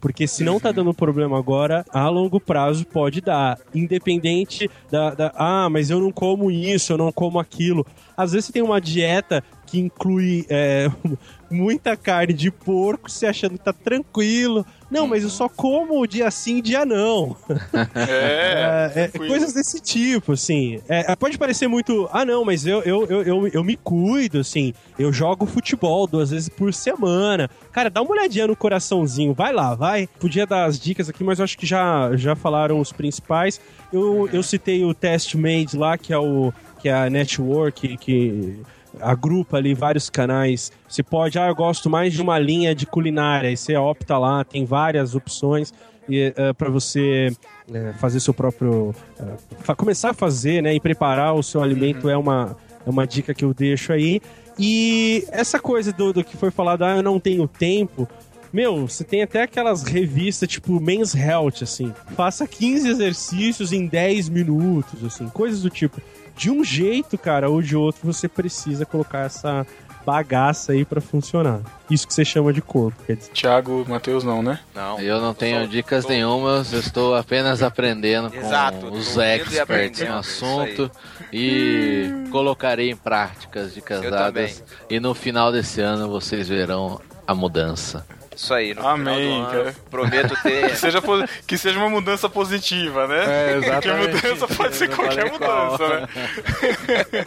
Porque se não tá uhum. dando problema agora, a longo prazo pode dar. Independente da, da, Ah, mas eu não como isso, eu não como aquilo. Às vezes você tem uma dieta que inclui é, muita carne de porco, se achando que tá tranquilo. Não, mas eu só como dia sim, dia não. É, é, é coisas desse tipo, assim. É, pode parecer muito. Ah, não, mas eu, eu, eu, eu, eu me cuido, assim. Eu jogo futebol duas vezes por semana. Cara, dá uma olhadinha no coraçãozinho. Vai lá, vai. Podia dar as dicas aqui, mas eu acho que já, já falaram os principais. Eu, eu citei o Test Made lá, que é o que é a network que agrupa ali vários canais. Você pode, ah, eu gosto mais de uma linha de culinária, e você opta lá, tem várias opções e uh, para você uh, fazer seu próprio uh, começar a fazer, né, e preparar o seu alimento uhum. é uma é uma dica que eu deixo aí. E essa coisa do, do que foi falado, ah, eu não tenho tempo, meu, você tem até aquelas revistas tipo Men's Health, assim. Faça 15 exercícios em 10 minutos, assim, coisas do tipo de um jeito, cara, ou de outro, você precisa colocar essa bagaça aí para funcionar. Isso que você chama de corpo, quer dizer. Thiago, Matheus não, né? Não. Eu não tenho dicas tô... nenhumas, eu estou apenas aprendendo Exato, com os experts no assunto e colocarei em práticas de casadas e no final desse ano vocês verão a mudança. Isso aí, no Amém, final do ano, cara. prometo ter... Que seja, que seja uma mudança positiva, né? É, Porque exatamente. mudança pode ser qualquer falei qual. mudança, né?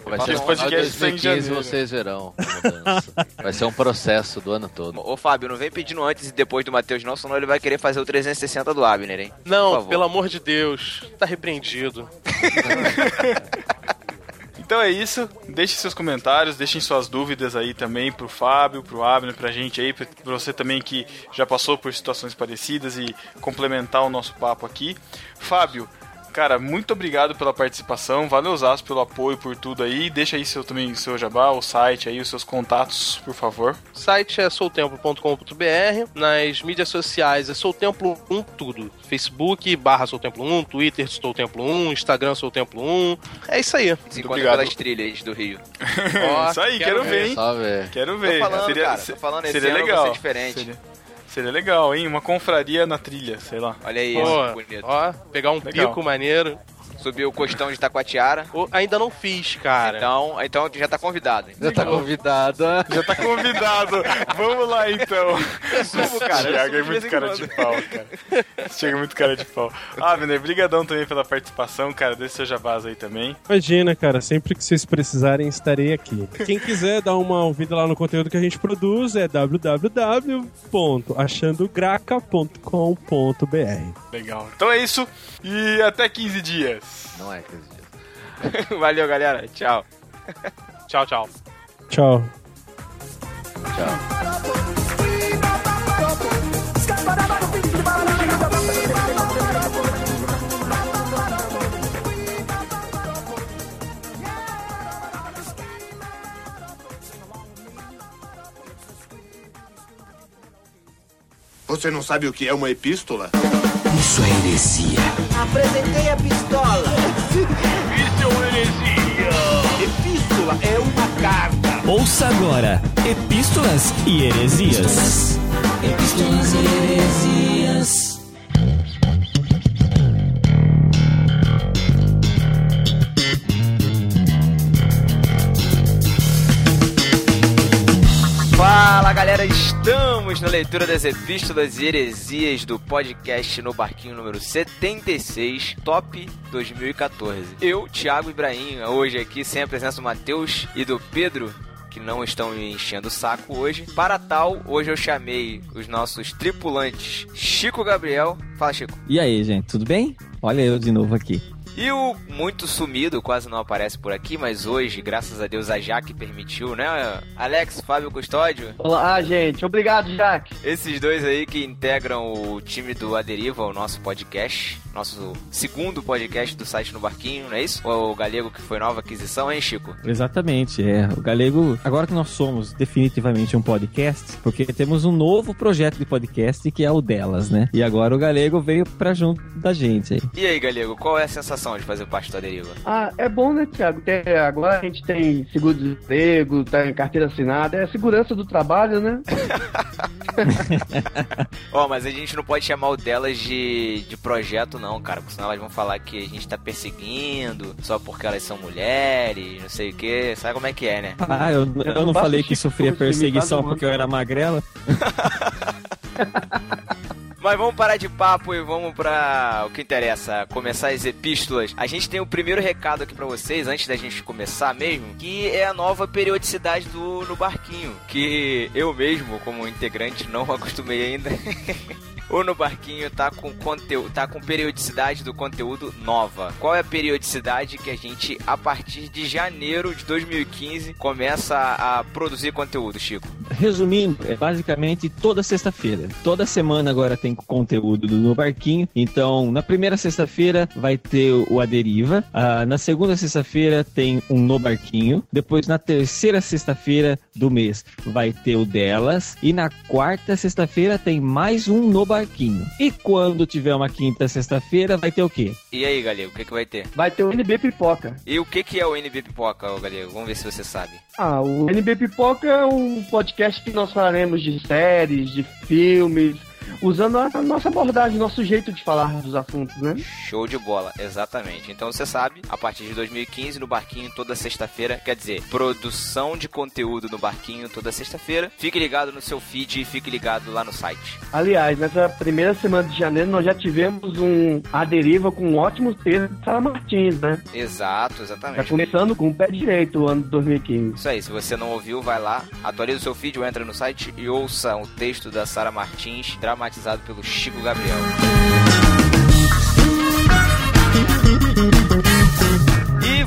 Vai ser um podcast sai em 2015 janeiro. vocês verão a mudança. Vai ser um processo do ano todo. Ô, Fábio, não vem pedindo antes e depois do Matheus não, senão ele vai querer fazer o 360 do Abner, hein? Não, pelo amor de Deus. Tá repreendido. Então é isso. Deixem seus comentários, deixem suas dúvidas aí também pro Fábio, pro Abner, pra gente aí, pra você também que já passou por situações parecidas e complementar o nosso papo aqui. Fábio, cara, muito obrigado pela participação, valeu Zaço pelo apoio, por tudo aí. Deixa aí seu também seu jabá, o site aí, os seus contatos, por favor. O site é soutemplo.com.br. Nas mídias sociais é Soutemplo 1 tudo. Facebook barra Soutemplo 1, Twitter Soutemplo 1, Instagram Soutemplo 1. É isso aí. Se encontra obrigado. pelas trilhas do Rio. Ó, isso aí, quero, ver, hein? Só ver. Quero ver. Tô falando, seria, cara, tô falando, seria legal. ser diferente. Seria, seria legal, hein? Uma confraria na trilha, sei lá. Olha aí, Pô, bonito. ó, pegar um Legal. pico maneiro. Subiu o costão de Taquatiara. Ainda não fiz, cara. Então, então já tá convidado. Já tá convidada. Já tá convidado. Vamos lá então. subo, cara, eu Thiago é muito cara de pau, cara. Chega muito cara de pau. Ah, Viner, brigadão também pela participação, cara. Deixa seu jabás aí também. Imagina, cara, sempre que vocês precisarem, estarei aqui. Quem quiser dar uma ouvida lá no conteúdo que a gente produz é www.achandograca.com.br. Legal. Então é isso. E até 15 dias. Não é, Cris. Valeu, galera. Tchau. Tchau, tchau. Tchau. Tchau. Você não sabe o que é uma epístola? Isso é heresia. Apresentei a pistola. Isso é uma heresia. Epístola é uma carta. Ouça agora Epístolas e Heresias. Epístolas e heresias. Fala galera, estamos na leitura das epístolas e heresias do podcast no barquinho número 76, top 2014. Eu, Thiago Ibrahim, hoje aqui sem a presença do Matheus e do Pedro, que não estão me enchendo o saco hoje. Para tal, hoje eu chamei os nossos tripulantes Chico Gabriel. Fala, Chico. E aí, gente, tudo bem? Olha eu de novo aqui. E o muito sumido, quase não aparece por aqui, mas hoje, graças a Deus, a Jaque permitiu, né? Alex, Fábio Custódio. Olá, gente. Obrigado, Jack. Esses dois aí que integram o time do Aderiva, o nosso podcast, nosso segundo podcast do site no Barquinho, não é isso? O Galego que foi nova aquisição, hein, Chico? Exatamente, é. O Galego, agora que nós somos definitivamente um podcast, porque temos um novo projeto de podcast que é o delas, né? E agora o Galego veio pra junto da gente aí. E aí, Galego, qual é a sensação de fazer parte do Aderiva? Ah, é bom, né, Thiago? Porque agora a gente tem seguro-desemprego, tem carteira assinada, é segurança do trabalho, né? Ó, mas a gente não pode chamar o delas de, de projeto, não, cara, porque senão elas vão falar que a gente tá perseguindo só porque elas são mulheres, não sei o que. Sabe como é que é, né? Ah, eu, eu não basta falei que Chico sofria perseguição porque eu era magrela. Mas vamos parar de papo e vamos pra o que interessa, começar as epístolas. A gente tem o primeiro recado aqui pra vocês, antes da gente começar mesmo, que é a nova periodicidade do No Barquinho, que eu mesmo, como integrante, não acostumei ainda. O No Barquinho tá com conteúdo, tá com periodicidade do conteúdo nova. Qual é a periodicidade que a gente, a partir de janeiro de 2015, começa a, produzir conteúdo, Chico? Resumindo, é basicamente toda sexta-feira. Toda semana agora tem conteúdo do No Barquinho. Então, na primeira sexta-feira vai ter o A Deriva. Ah, na segunda sexta-feira tem um No Barquinho. Depois, na terceira sexta-feira do mês, vai ter o Delas. E na quarta sexta-feira tem mais um No Barquinho. E quando tiver uma quinta sexta-feira, vai ter o quê? E aí, Galego, o que, que vai ter? Vai ter o NB Pipoca. E o que, que é o NB Pipoca, Galego? Vamos ver se você sabe. Ah, o NB Pipoca é um podcast que nós falaremos de séries, de filmes, usando a nossa abordagem, nosso jeito de falar dos assuntos, né? Show de bola, exatamente. Então você sabe, a partir de 2015 no Barquinho toda sexta-feira, quer dizer, produção de conteúdo no Barquinho toda sexta-feira. Fique ligado no seu feed e fique ligado lá no site. Aliás, nessa primeira semana de janeiro nós já tivemos um A Deriva com um ótimo texto de Sara Martins, né? Exato, Já exatamente. começando com o pé direito o ano de 2015. Isso aí, se você não ouviu, vai lá, atualiza o seu feed ou entra no site e ouça o texto da Sara Martins, dramatizado pelo Chico Gabriel.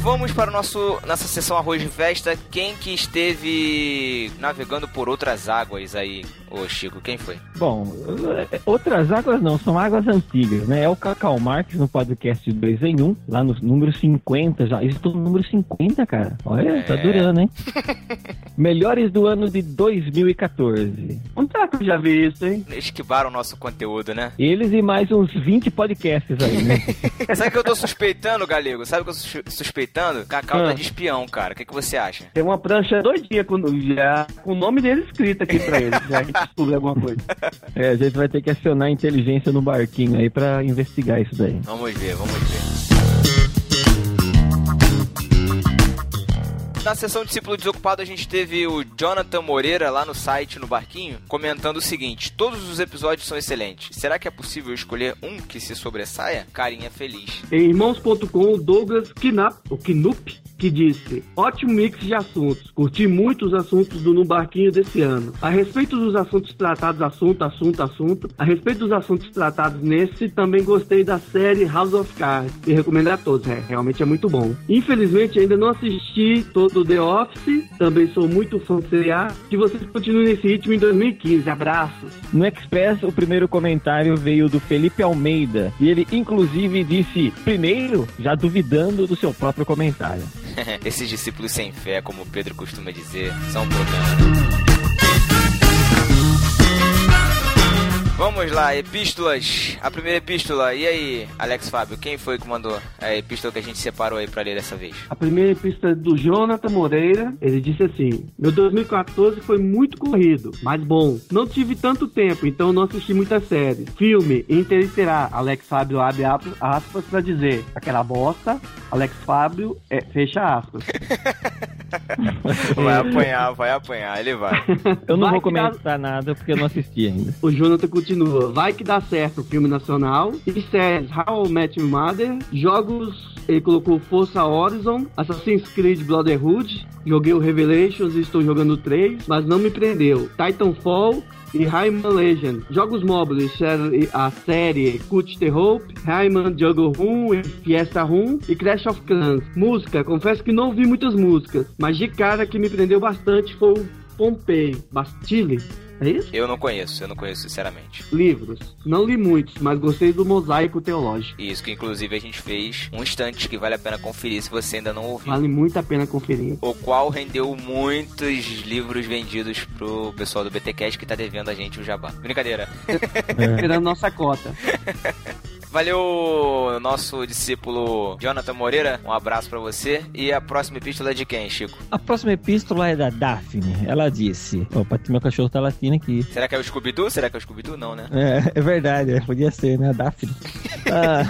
Vamos para o nosso nossa sessão arroz de festa. Quem que esteve navegando por outras águas aí, ô Chico? Quem foi? Bom, outras águas não, são águas antigas, né? É o Cacau Marques no podcast 2 em 1, lá no número 50 já. Estou no número 50, cara. Olha, tá É. durando, hein? Melhores do ano de 2014. Onde será que eu já vi isso, hein? Esquivaram o nosso conteúdo, né? Eles e mais uns 20 podcasts aí, né? Sabe o que eu tô suspeitando, Galego? Sabe o que eu tô suspeitando? Cacau tá Ah. de espião, cara. O que, que você acha? Tem uma prancha doidinha com, já, com o nome dele escrito aqui pra ele. Já a gente descobre alguma coisa. É, a gente vai ter que acionar a inteligência no barquinho aí pra investigar isso daí. Vamos ver, vamos ver. Na sessão Discípulo Desocupado, a gente teve o Jonathan Moreira lá no site, no Barquinho, comentando o seguinte: Todos os episódios são excelentes. Será que é possível escolher um que se sobressaia? Carinha feliz. Em irmãos.com, o Douglas Knapp, o Knup, que disse: Ótimo mix de assuntos. Curti muito os assuntos do No Barquinho desse ano. A respeito dos assuntos tratados, assunto, assunto, assunto. A respeito dos assuntos tratados nesse, também gostei da série House of Cards. E recomendo a todos, é, realmente é muito bom. Infelizmente, ainda não assisti todo The Office. Também sou muito fã do seriado. Que vocês continuem nesse ritmo em 2015. Abraços. No Express, o primeiro comentário veio do Felipe Almeida. E ele, inclusive, disse: primeiro, já duvidando do seu próprio comentário. Esses discípulos sem fé, como Pedro costuma dizer, são um problema. Vamos lá, epístolas. A primeira epístola. E aí, Alex Fábio, quem foi que mandou a epístola que a gente separou aí pra ler dessa vez? A primeira pista é do Jonathan Moreira. Ele disse assim: Meu 2014 foi muito corrido, mas bom. Não tive tanto tempo, então não assisti muitas séries. Filme Interestelar. Alex Fábio abre aspas, pra dizer: aquela bosta. Alex Fábio é, fecha aspas. Vai apanhar, vai apanhar, ele vai. Eu não Vai vou comentar nada porque eu não assisti ainda. O Jonathan continua. Vai que dá certo o filme nacional. E séries How Met Your Mother. Jogos, ele colocou Força Horizon. Assassin's Creed Brotherhood. Joguei o Revelations e estou jogando o 3, mas não me prendeu. Titanfall e Rayman Legend. Jogos móveis, a série Cut the Hope, Rayman Jungle Room Fiesta Room e Crash of Clans. Música, confesso que não ouvi muitas músicas, mas de cara que me prendeu bastante foi o Pompei, Bastille. É isso? Eu não conheço, eu não conheço sinceramente. Livros. Não li muitos, mas gostei do mosaico teológico. Isso que inclusive a gente fez um instante que vale a pena conferir se você ainda não ouviu. Vale muito a pena conferir. O qual rendeu muitos livros vendidos pro pessoal do BTCast que tá devendo a gente o jabá. Brincadeira. Esperando nossa cota. Valeu, nosso discípulo Jonathan Moreira. Um abraço pra você. E a próxima epístola é de quem, Chico? A próxima epístola é da Daphne. Ela disse: Opa, meu cachorro tá latindo aqui. Será que é o Scooby-Doo? Será que é o Scooby-Doo? Não, né? É, é verdade, é, podia ser, né? A Daphne. Ah,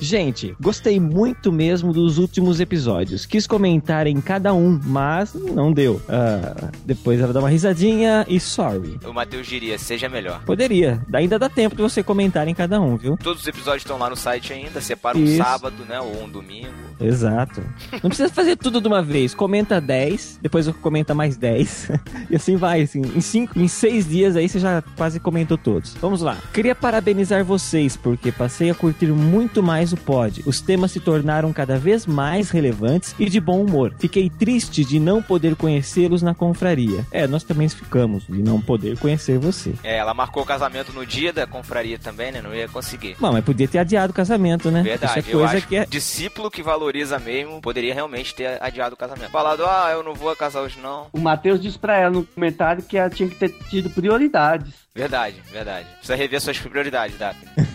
gente, gostei muito mesmo dos últimos episódios. Quis comentar em cada um, mas não deu. Ah, depois ela dá uma risadinha e sorry. O Matheus diria, seja melhor. Poderia, ainda dá tempo de você comentar em cada um, viu? Todos os episódios estão lá no site ainda. Separa um Isso. sábado, né? Ou um domingo. Exato. Não precisa fazer tudo de uma vez. Comenta 10, depois eu comenta mais 10. e assim vai, assim. Em cinco, em seis dias aí você já quase comentou todos. Vamos lá. Queria parabenizar vocês, porque passei a curtir muito mais o pod. Os temas se tornaram cada vez mais relevantes e de bom humor. Fiquei triste de não poder conhecê-los na confraria. É, nós também ficamos de não poder conhecer você. É, ela marcou o casamento no dia da confraria também, né? Não ia conseguir. Bom, mas podia ter adiado o casamento, né? Verdade, Isso é eu coisa acho que é. discípulo que valoriza mesmo poderia realmente ter adiado o casamento. Falado, ah, eu não vou casar hoje não. O Matheus disse pra ela no comentário que ela tinha que ter tido prioridades. Verdade, verdade. Precisa rever suas prioridades, Daphne.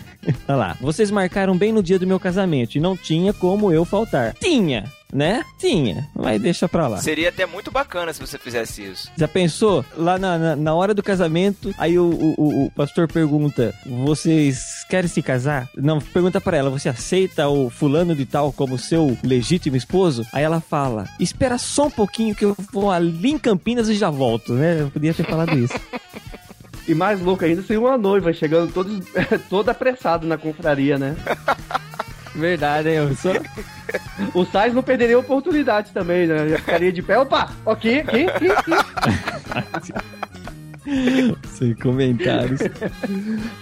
Olha lá, vocês marcaram bem no dia do meu casamento e não tinha como eu faltar. Tinha! né? Tinha, mas deixa pra lá. Seria até muito bacana se você fizesse isso. Já pensou? Lá na, na, na hora do casamento, aí o, o, o- o pastor pergunta: Vocês querem se casar? Não, pergunta pra ela: Você aceita o fulano de tal como seu legítimo esposo? Aí ela fala: Espera só um pouquinho que eu vou ali em Campinas e já volto, né? Eu podia ter falado isso. E mais louco ainda seria uma noiva chegando todos, toda apressada na confraria, né? Verdade, hein? Sou... O Sainz não perderia a oportunidade também, né? Já ficaria de pé. Opa, aqui, aqui, aqui, aqui. Sem comentários.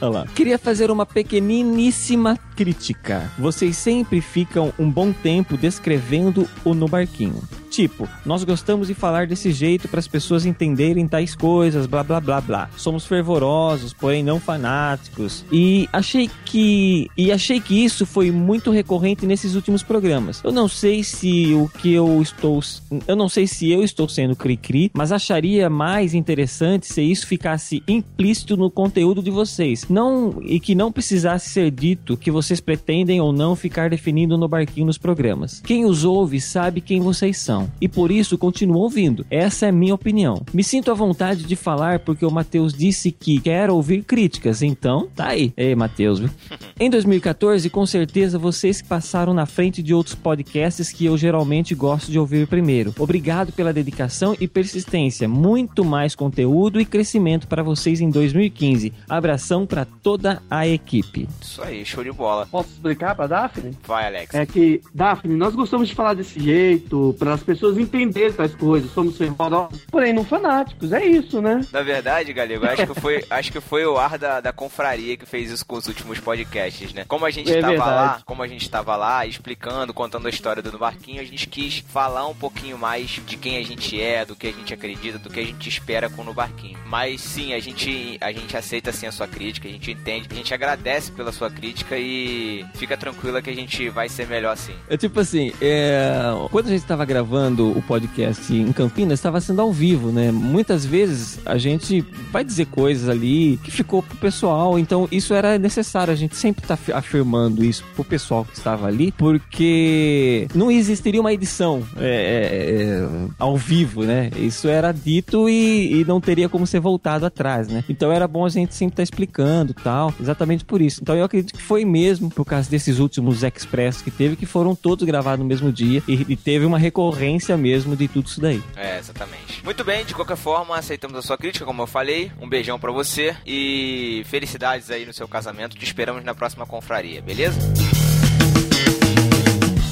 Olha lá. Queria fazer uma pequeniníssima crítica. Vocês sempre ficam um bom tempo descrevendo o no barquinho. Tipo, nós gostamos de falar desse jeito para as pessoas entenderem tais coisas, blá blá blá blá. Somos fervorosos, porém não fanáticos. E achei que e achei que isso foi muito recorrente nesses últimos programas. Eu não sei se o que eu estou eu não sei se eu estou sendo cri-cri, mas acharia mais interessante se isso ficasse implícito no conteúdo de vocês. Não e que não precisasse ser dito que vocês pretendem ou não ficar definindo no barquinho nos programas. Quem os ouve sabe quem vocês são e por isso continuam ouvindo. Essa é a minha opinião. Me sinto à vontade de falar porque o Matheus disse que quer ouvir críticas, então tá aí. Ei, Matheus? Em 2014, com certeza vocês que passaram na frente de outros podcasts que eu geralmente gosto de ouvir primeiro. Obrigado pela dedicação e persistência. Muito mais conteúdo e crescimento para vocês em 2015. Abração para toda a equipe. Isso aí, show de bola. Posso explicar pra Daphne? Vai, Alex. É que, Daphne, nós gostamos de falar desse jeito, para as pessoas entenderem tais coisas. Somos fervorosos, porém não fanáticos. É isso, né? Na verdade, Galego, acho que foi, acho que foi o ar da, da confraria que fez isso com os últimos podcasts, né? Como a gente É tava verdade. lá, como a gente tava lá explicando, contando a história do barquinho, a gente quis falar um pouquinho mais de quem a gente é, do que a gente acredita, do que a gente espera com o no barquinho. Mas sim, a gente a gente aceita sim a sua crítica, a gente entende, a gente agradece pela sua crítica e fica tranquila que a gente vai ser melhor assim. É tipo assim, é, quando a gente estava gravando o podcast em Campinas, estava sendo ao vivo, né? Muitas vezes a gente vai dizer coisas ali que ficou pro pessoal, então isso era necessário, a gente sempre tá fi- afirmando isso pro pessoal que estava ali, porque não existiria uma edição é, é, é, ao vivo, né? Isso era dito e, e não teria como ser voltado atrás, né? Então era bom a gente sempre estar explicando tal, exatamente por isso. Então eu acredito que foi mesmo por causa desses últimos Express que teve, que foram todos gravados no mesmo dia e, e teve uma recorrência mesmo de tudo isso daí. É, exatamente. Muito bem, de qualquer forma, aceitamos a sua crítica, como eu falei. Um beijão pra você e felicidades aí no seu casamento. Te esperamos na próxima confraria, beleza?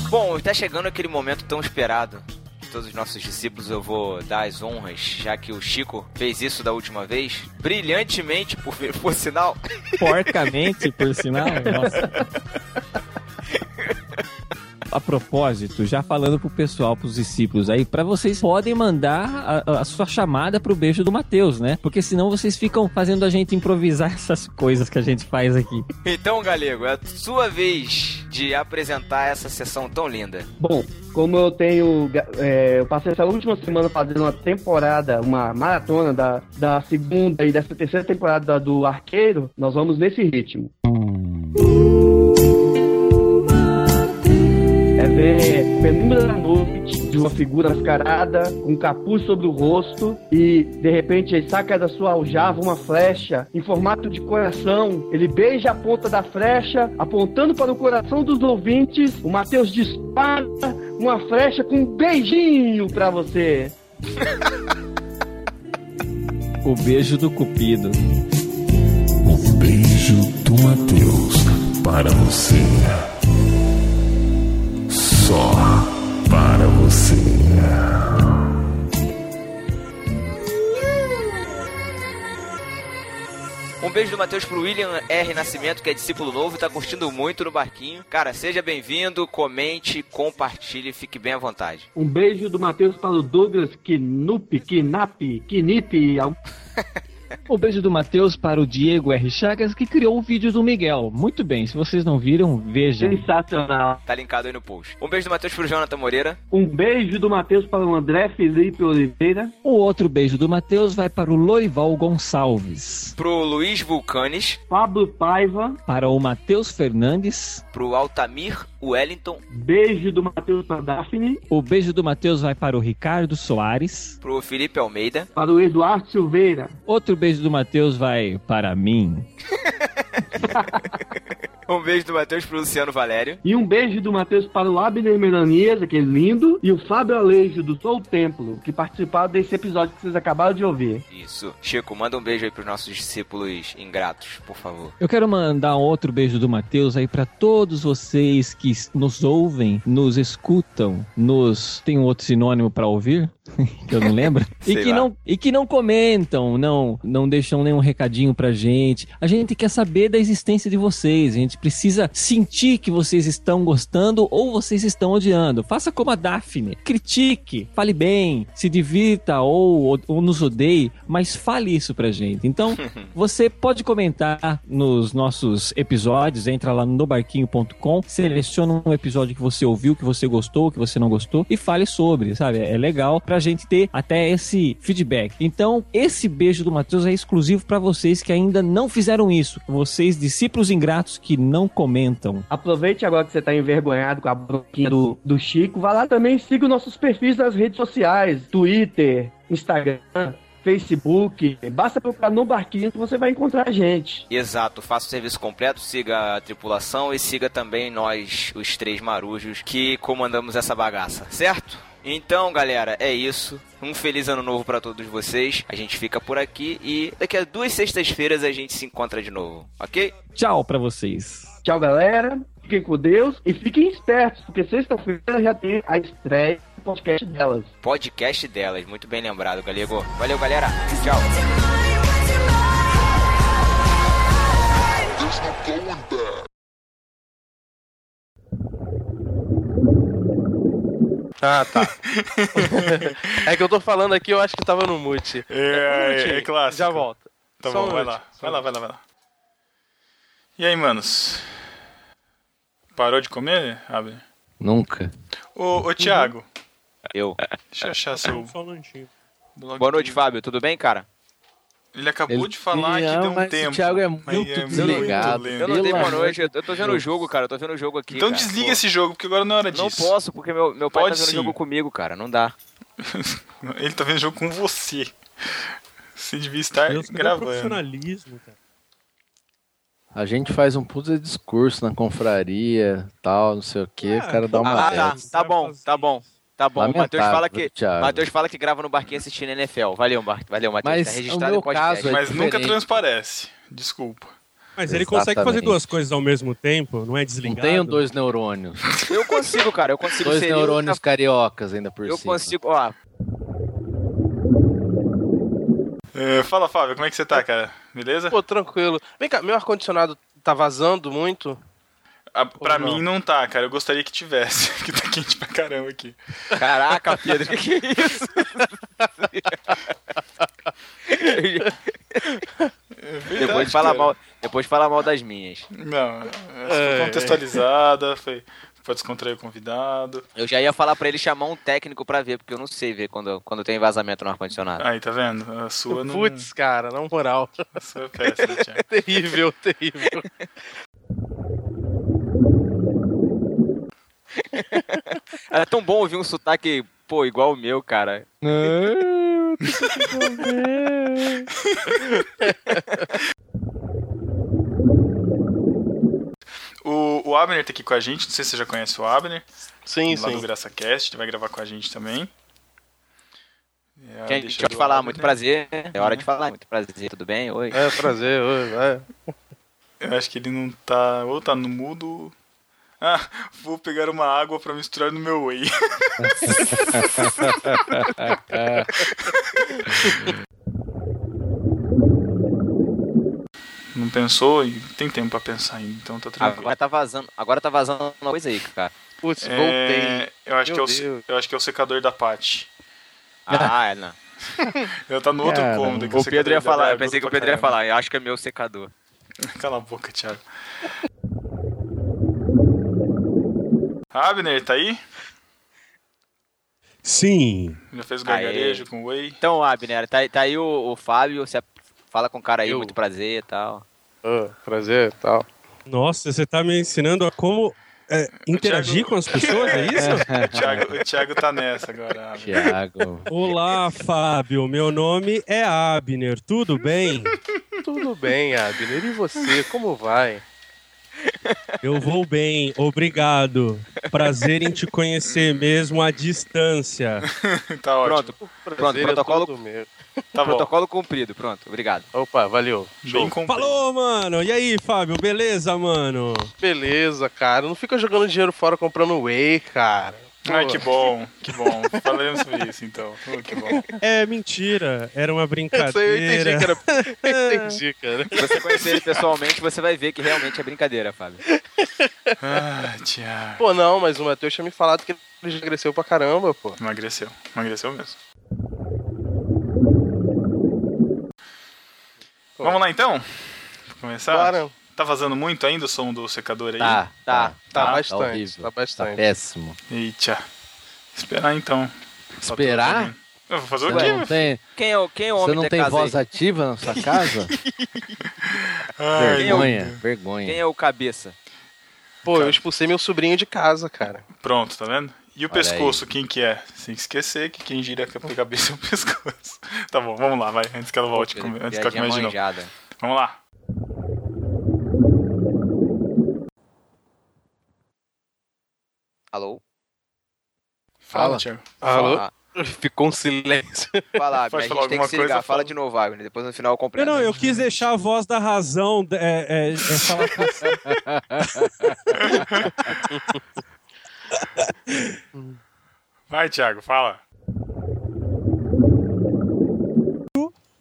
Bom, está chegando aquele momento tão esperado. de Todos os nossos discípulos eu vou dar as honras, já que o Chico fez isso da última vez, brilhantemente, por, por sinal. Porcamente, por sinal. Nossa. A propósito, já falando pro pessoal, pros discípulos aí, pra vocês podem mandar a, a sua chamada pro beijo do Mateus, né? Porque senão vocês ficam fazendo a gente improvisar essas coisas que a gente faz aqui. Então, Galego, é a sua vez de apresentar essa sessão tão linda. Bom, como eu tenho. é, eu passei essa última semana fazendo uma temporada, uma maratona da, da segunda e dessa terceira temporada do Arqueiro, nós vamos nesse ritmo. É ver penumbra da noite de uma figura mascarada, com um capuz sobre o rosto e de repente ele saca da sua aljava uma flecha em formato de coração. Ele beija a ponta da flecha, apontando para o coração dos ouvintes. O Mateus dispara uma flecha com um beijinho pra você. O beijo do Cupido. O beijo do Mateus para você. Só para você. Um beijo do Matheus pro William R. Nascimento, que é discípulo novo e tá curtindo muito no barquinho. Cara, seja bem-vindo, comente, compartilhe, fique bem à vontade. Um beijo do Matheus para o Douglas Knup, Knap, Knip. O beijo do Matheus para o Diego R. Chagas, que criou o vídeo do Miguel. Muito bem, se vocês não viram, vejam. Sensacional. Tá linkado aí no post. Um beijo do Matheus pro Jonathan Moreira. Um beijo do Matheus para o André Felipe Oliveira. O outro beijo do Matheus vai para o Loival Gonçalves. Pro Luiz Vulcanes. Pablo Paiva. Para o Matheus Fernandes. Pro Altamir Wellington. Beijo do Matheus pra Daphne. O beijo do Matheus vai para o Ricardo Soares. Pro Felipe Almeida. Para o Eduardo Silveira. Outro beijo do Matheus vai para mim. Um beijo do Matheus pro Luciano Valério. E um beijo do Matheus para o Abner Melanias, aquele lindo. E o Fábio Alejo, do Sou Templo, que participaram desse episódio que vocês acabaram de ouvir. Isso. Chico, manda um beijo aí pros nossos discípulos ingratos, por favor. Eu quero mandar um outro beijo do Matheus aí para todos vocês que nos ouvem, nos escutam, nos. Tem um outro sinônimo para ouvir? que eu não lembro. e, que lá. não, e que não comentam, não, não deixam nenhum recadinho pra gente. A gente quer saber da existência de vocês. A gente precisa sentir que vocês estão gostando ou vocês estão odiando. Faça como a Daphne. Critique, fale bem, se divirta ou, ou nos odeie, mas fale isso pra gente. Então, você pode comentar nos nossos episódios, entra lá no nobarquinho.com, seleciona um episódio que você ouviu, que você gostou, que você não gostou e fale sobre, sabe? É legal pra gente ter até esse feedback. Então, esse beijo do Matheus é exclusivo pra vocês que ainda não fizeram isso. Vocês, discípulos ingratos que não comentam. Aproveite agora que você tá envergonhado com a bronquinha do, do Chico. Vá lá também e siga os nossos perfis nas redes sociais: Twitter, Instagram, Facebook. Basta procurar no barquinho que você vai encontrar a gente. Exato, faça o serviço completo, siga a tripulação e siga também nós, os três marujos, que comandamos essa bagaça, certo? Então, galera, é isso. Um feliz ano novo pra todos vocês. A gente fica por aqui e daqui a duas sextas-feiras a gente se encontra de novo, ok? Tchau pra vocês. Tchau, galera. Fiquem com Deus e fiquem espertos, porque sexta-feira já tem a estreia do podcast delas. Podcast delas, muito bem lembrado, Galego. Valeu, galera. Tchau. Ah, tá. é que eu tô falando aqui, eu acho que tava no mute. É, é, minutinho, é clássico. Já volto. Tá Só bom, um vai lá. só Vai lá, vai lá, vai lá. E aí, manos? Parou de comer, Abner? Nunca. Ô, ô Thiago, Eu. deixa eu achar seu. Um Boa noite. Fábio. Tudo bem, cara? Ele acabou Ele- de falar que Não, deu um mas o tempo. Thiago é muito desligado. lento. Eu não dei boa noite. Eu tô vendo o jogo, cara. Eu tô vendo o jogo aqui. Então cara. desliga Pô. esse jogo, porque agora não é hora Não disso. posso, porque meu, meu pai Pode tá vendo sim. jogo comigo, cara. Não dá. Ele tá vendo jogo com você. Você devia estar Deus, o gravando. profissionalismo, cara? A gente faz um puta discurso na confraria, tal, não sei o que, o cara dá uma Ah, tá. Tá bom, tá bom. Tá bom. O Matheus fala que. Thiago. Matheus fala que grava no barquinho assistindo NFL. Valeu, Mar... Valeu, Matheus. Mas tá o registrado meu em podcast. caso é Mas nunca transparece. Desculpa. Mas ele consegue fazer Exatamente. duas coisas ao mesmo tempo, não é Não desligado? tenho dois neurônios. Eu consigo, cara. Eu consigo dois ser neurônios cariocas ainda por Eu cima. consigo. Ó, É, fala, Fábio, como é que você tá, cara? Beleza? Pô, tranquilo. Vem cá, meu ar-condicionado tá vazando muito? Pra não? mim não tá, cara. Eu gostaria que tivesse, porque tá quente pra caramba aqui. caraca, Pedro, que que é isso? É verdade, depois, fala cara. mal, depois fala mal das minhas. Não, essa foi É. contextualizada, foi pra descontrair o convidado. Eu já ia falar pra ele chamar um técnico pra ver, porque eu não sei ver quando, quando tem vazamento no ar-condicionado. Aí, tá vendo? A sua não. Putz, cara, na moral. A sua é péssima, Thiago. terrível, terrível. É tão bom ouvir um sotaque, pô, igual o meu, cara. O, o Abner tá aqui com a gente, não sei se você já conhece o Abner. Sim, lá sim. do GraçaCast, ele vai gravar com a gente também. É, Gente, deixa pode do falar, Abner. muito prazer. É hora de falar, muito prazer. Tudo bem? Oi. É, prazer. oi, é. Eu acho que ele não tá. Ou tá no mudo. Ah, vou pegar uma água pra misturar no meu whey. Não pensou e tem tempo pra pensar ainda, então tá tranquilo. Agora tá vazando, agora tá vazando uma coisa aí, cara. Putz, É, voltei. eu, acho que é o, eu acho que é o secador da Paty. Ah, é, não. Ela tá no outro Cara, cômodo. que O Pedro ia falar, é eu pensei que o Pedro ia falar, eu acho que é meu secador. Cala a boca, Thiago. Abner, tá aí? Sim. Já fez o gargarejo com whey? Então, Abner, tá, tá aí o, o Fábio, você fala com o cara aí, Eu. muito prazer e tal. Ah, prazer e tal. Nossa, você tá me ensinando a como é, interagir Thiago- com as pessoas, é isso? O Thiago, o Thiago tá nessa agora. Thiago. Olá, Fábio. Meu nome é Abner. Tudo bem? Tudo bem, Abner. E você, como vai? Eu vou bem, obrigado. Prazer em te conhecer mesmo à distância. tá ótimo. Pronto, pronto, é protocolo. Tá protocolo cumprido, pronto, obrigado. Opa, valeu. Bem completo. Falou, mano. E aí, Fábio? Beleza, mano? Beleza, cara. Não fica jogando dinheiro fora comprando whey, cara. Pô. Ai, que bom, que bom. Falaremos sobre isso então. Que bom. É mentira. Era uma aí eu entendi, brincadeira. cara. Eu entendi, cara. Se você conhecer ele pessoalmente, você vai ver que realmente é brincadeira, Fábio. Ah, Thiago. Pô, não, mas o Matheus tinha me falado que ele cresceu pra caramba, pô. Emagreceu. Emagreceu mesmo. Vamos lá então? Pra começar? Bora. Tá vazando muito ainda o som do secador aí? Tá, Tá. Tá, Tá bastante, horrível. tá Tá bastante. péssimo. Eita. Esperar então. Esperar? Eu vou fazer o Você quê? não tem, Quem é o, quem é o você homem não da tem casa voz aí? ativa na sua casa? Ai, vergonha, vergonha. Quem é o cabeça? Pô, eu expulsei meu sobrinho de casa, cara. Pronto, tá vendo? E o Olha pescoço, quem que é? Sem esquecer que quem gira a cabeça é o pescoço. Tá bom, vamos lá, vai. Antes que ela volte, Pô, com- antes que ela comece de novo. Vamos lá. Alô? Fala, Fala. Thiago. Alô? Fala, Ficou um silêncio. fala, Pode a falar gente tem que se ligar. fala. Fala de novo, Wagner. Depois no final eu Não, compreendo. não, eu quis deixar a voz da razão. É, é, é falar com Vai, Thiago, fala.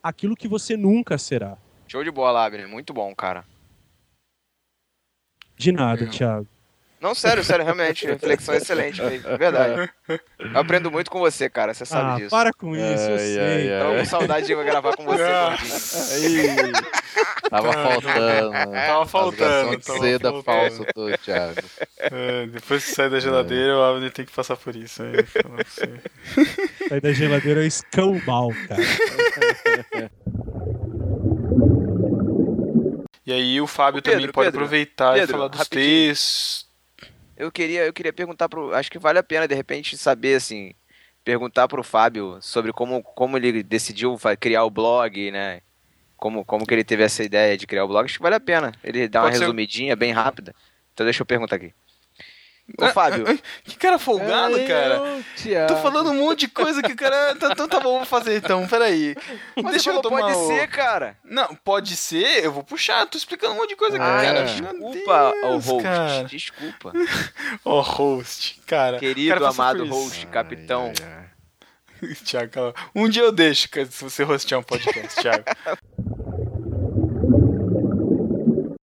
aquilo que você nunca será. Show de bola, Abner. Muito bom, cara. De nada, Thiago. Não, sério, sério, realmente. Reflexão excelente, mesmo, é verdade. Eu aprendo muito com você, cara. Você sabe Ah, disso. para com isso, eu Ai, sei. ai, ai. Tava com saudade de gravar com você, Ah. tava faltando. né? Tava faltando, tava seda faltando. falso do Thiago. É, depois que sai da geladeira, o Abner tem que passar por isso. Aí, você. Sair da geladeira é escambau, cara. e aí o Fábio Ô, Pedro, também pode Pedro, aproveitar e Pedro, falar dos rapidinho. textos. Eu queria, eu queria perguntar pro. Acho que vale a pena, de repente, saber, assim. Perguntar pro Fábio sobre como, como ele decidiu criar o blog, né? Como, como que ele teve essa ideia de criar o blog. Acho que vale a pena. Ele dá uma Pode ser- resumidinha bem rápida. Então deixa eu perguntar aqui. Ô, Ah, Fábio. ah, Que cara folgado, Ai, cara. Thiago. Tô falando um monte de coisa que o cara. Tá, então tá bom, vou fazer então, peraí. Mas Deixa eu tomar pode o- ser, cara. Não, pode ser, eu vou puxar, tô explicando um monte de coisa aqui, Ah, cara. é. Desculpa, Deus, host. cara. Desculpa. Ô, host, cara. Querido, cara, amado host, capitão. Ai, ai, ai. Thiago, cala- um dia eu deixo se você hostear um podcast, Thiago.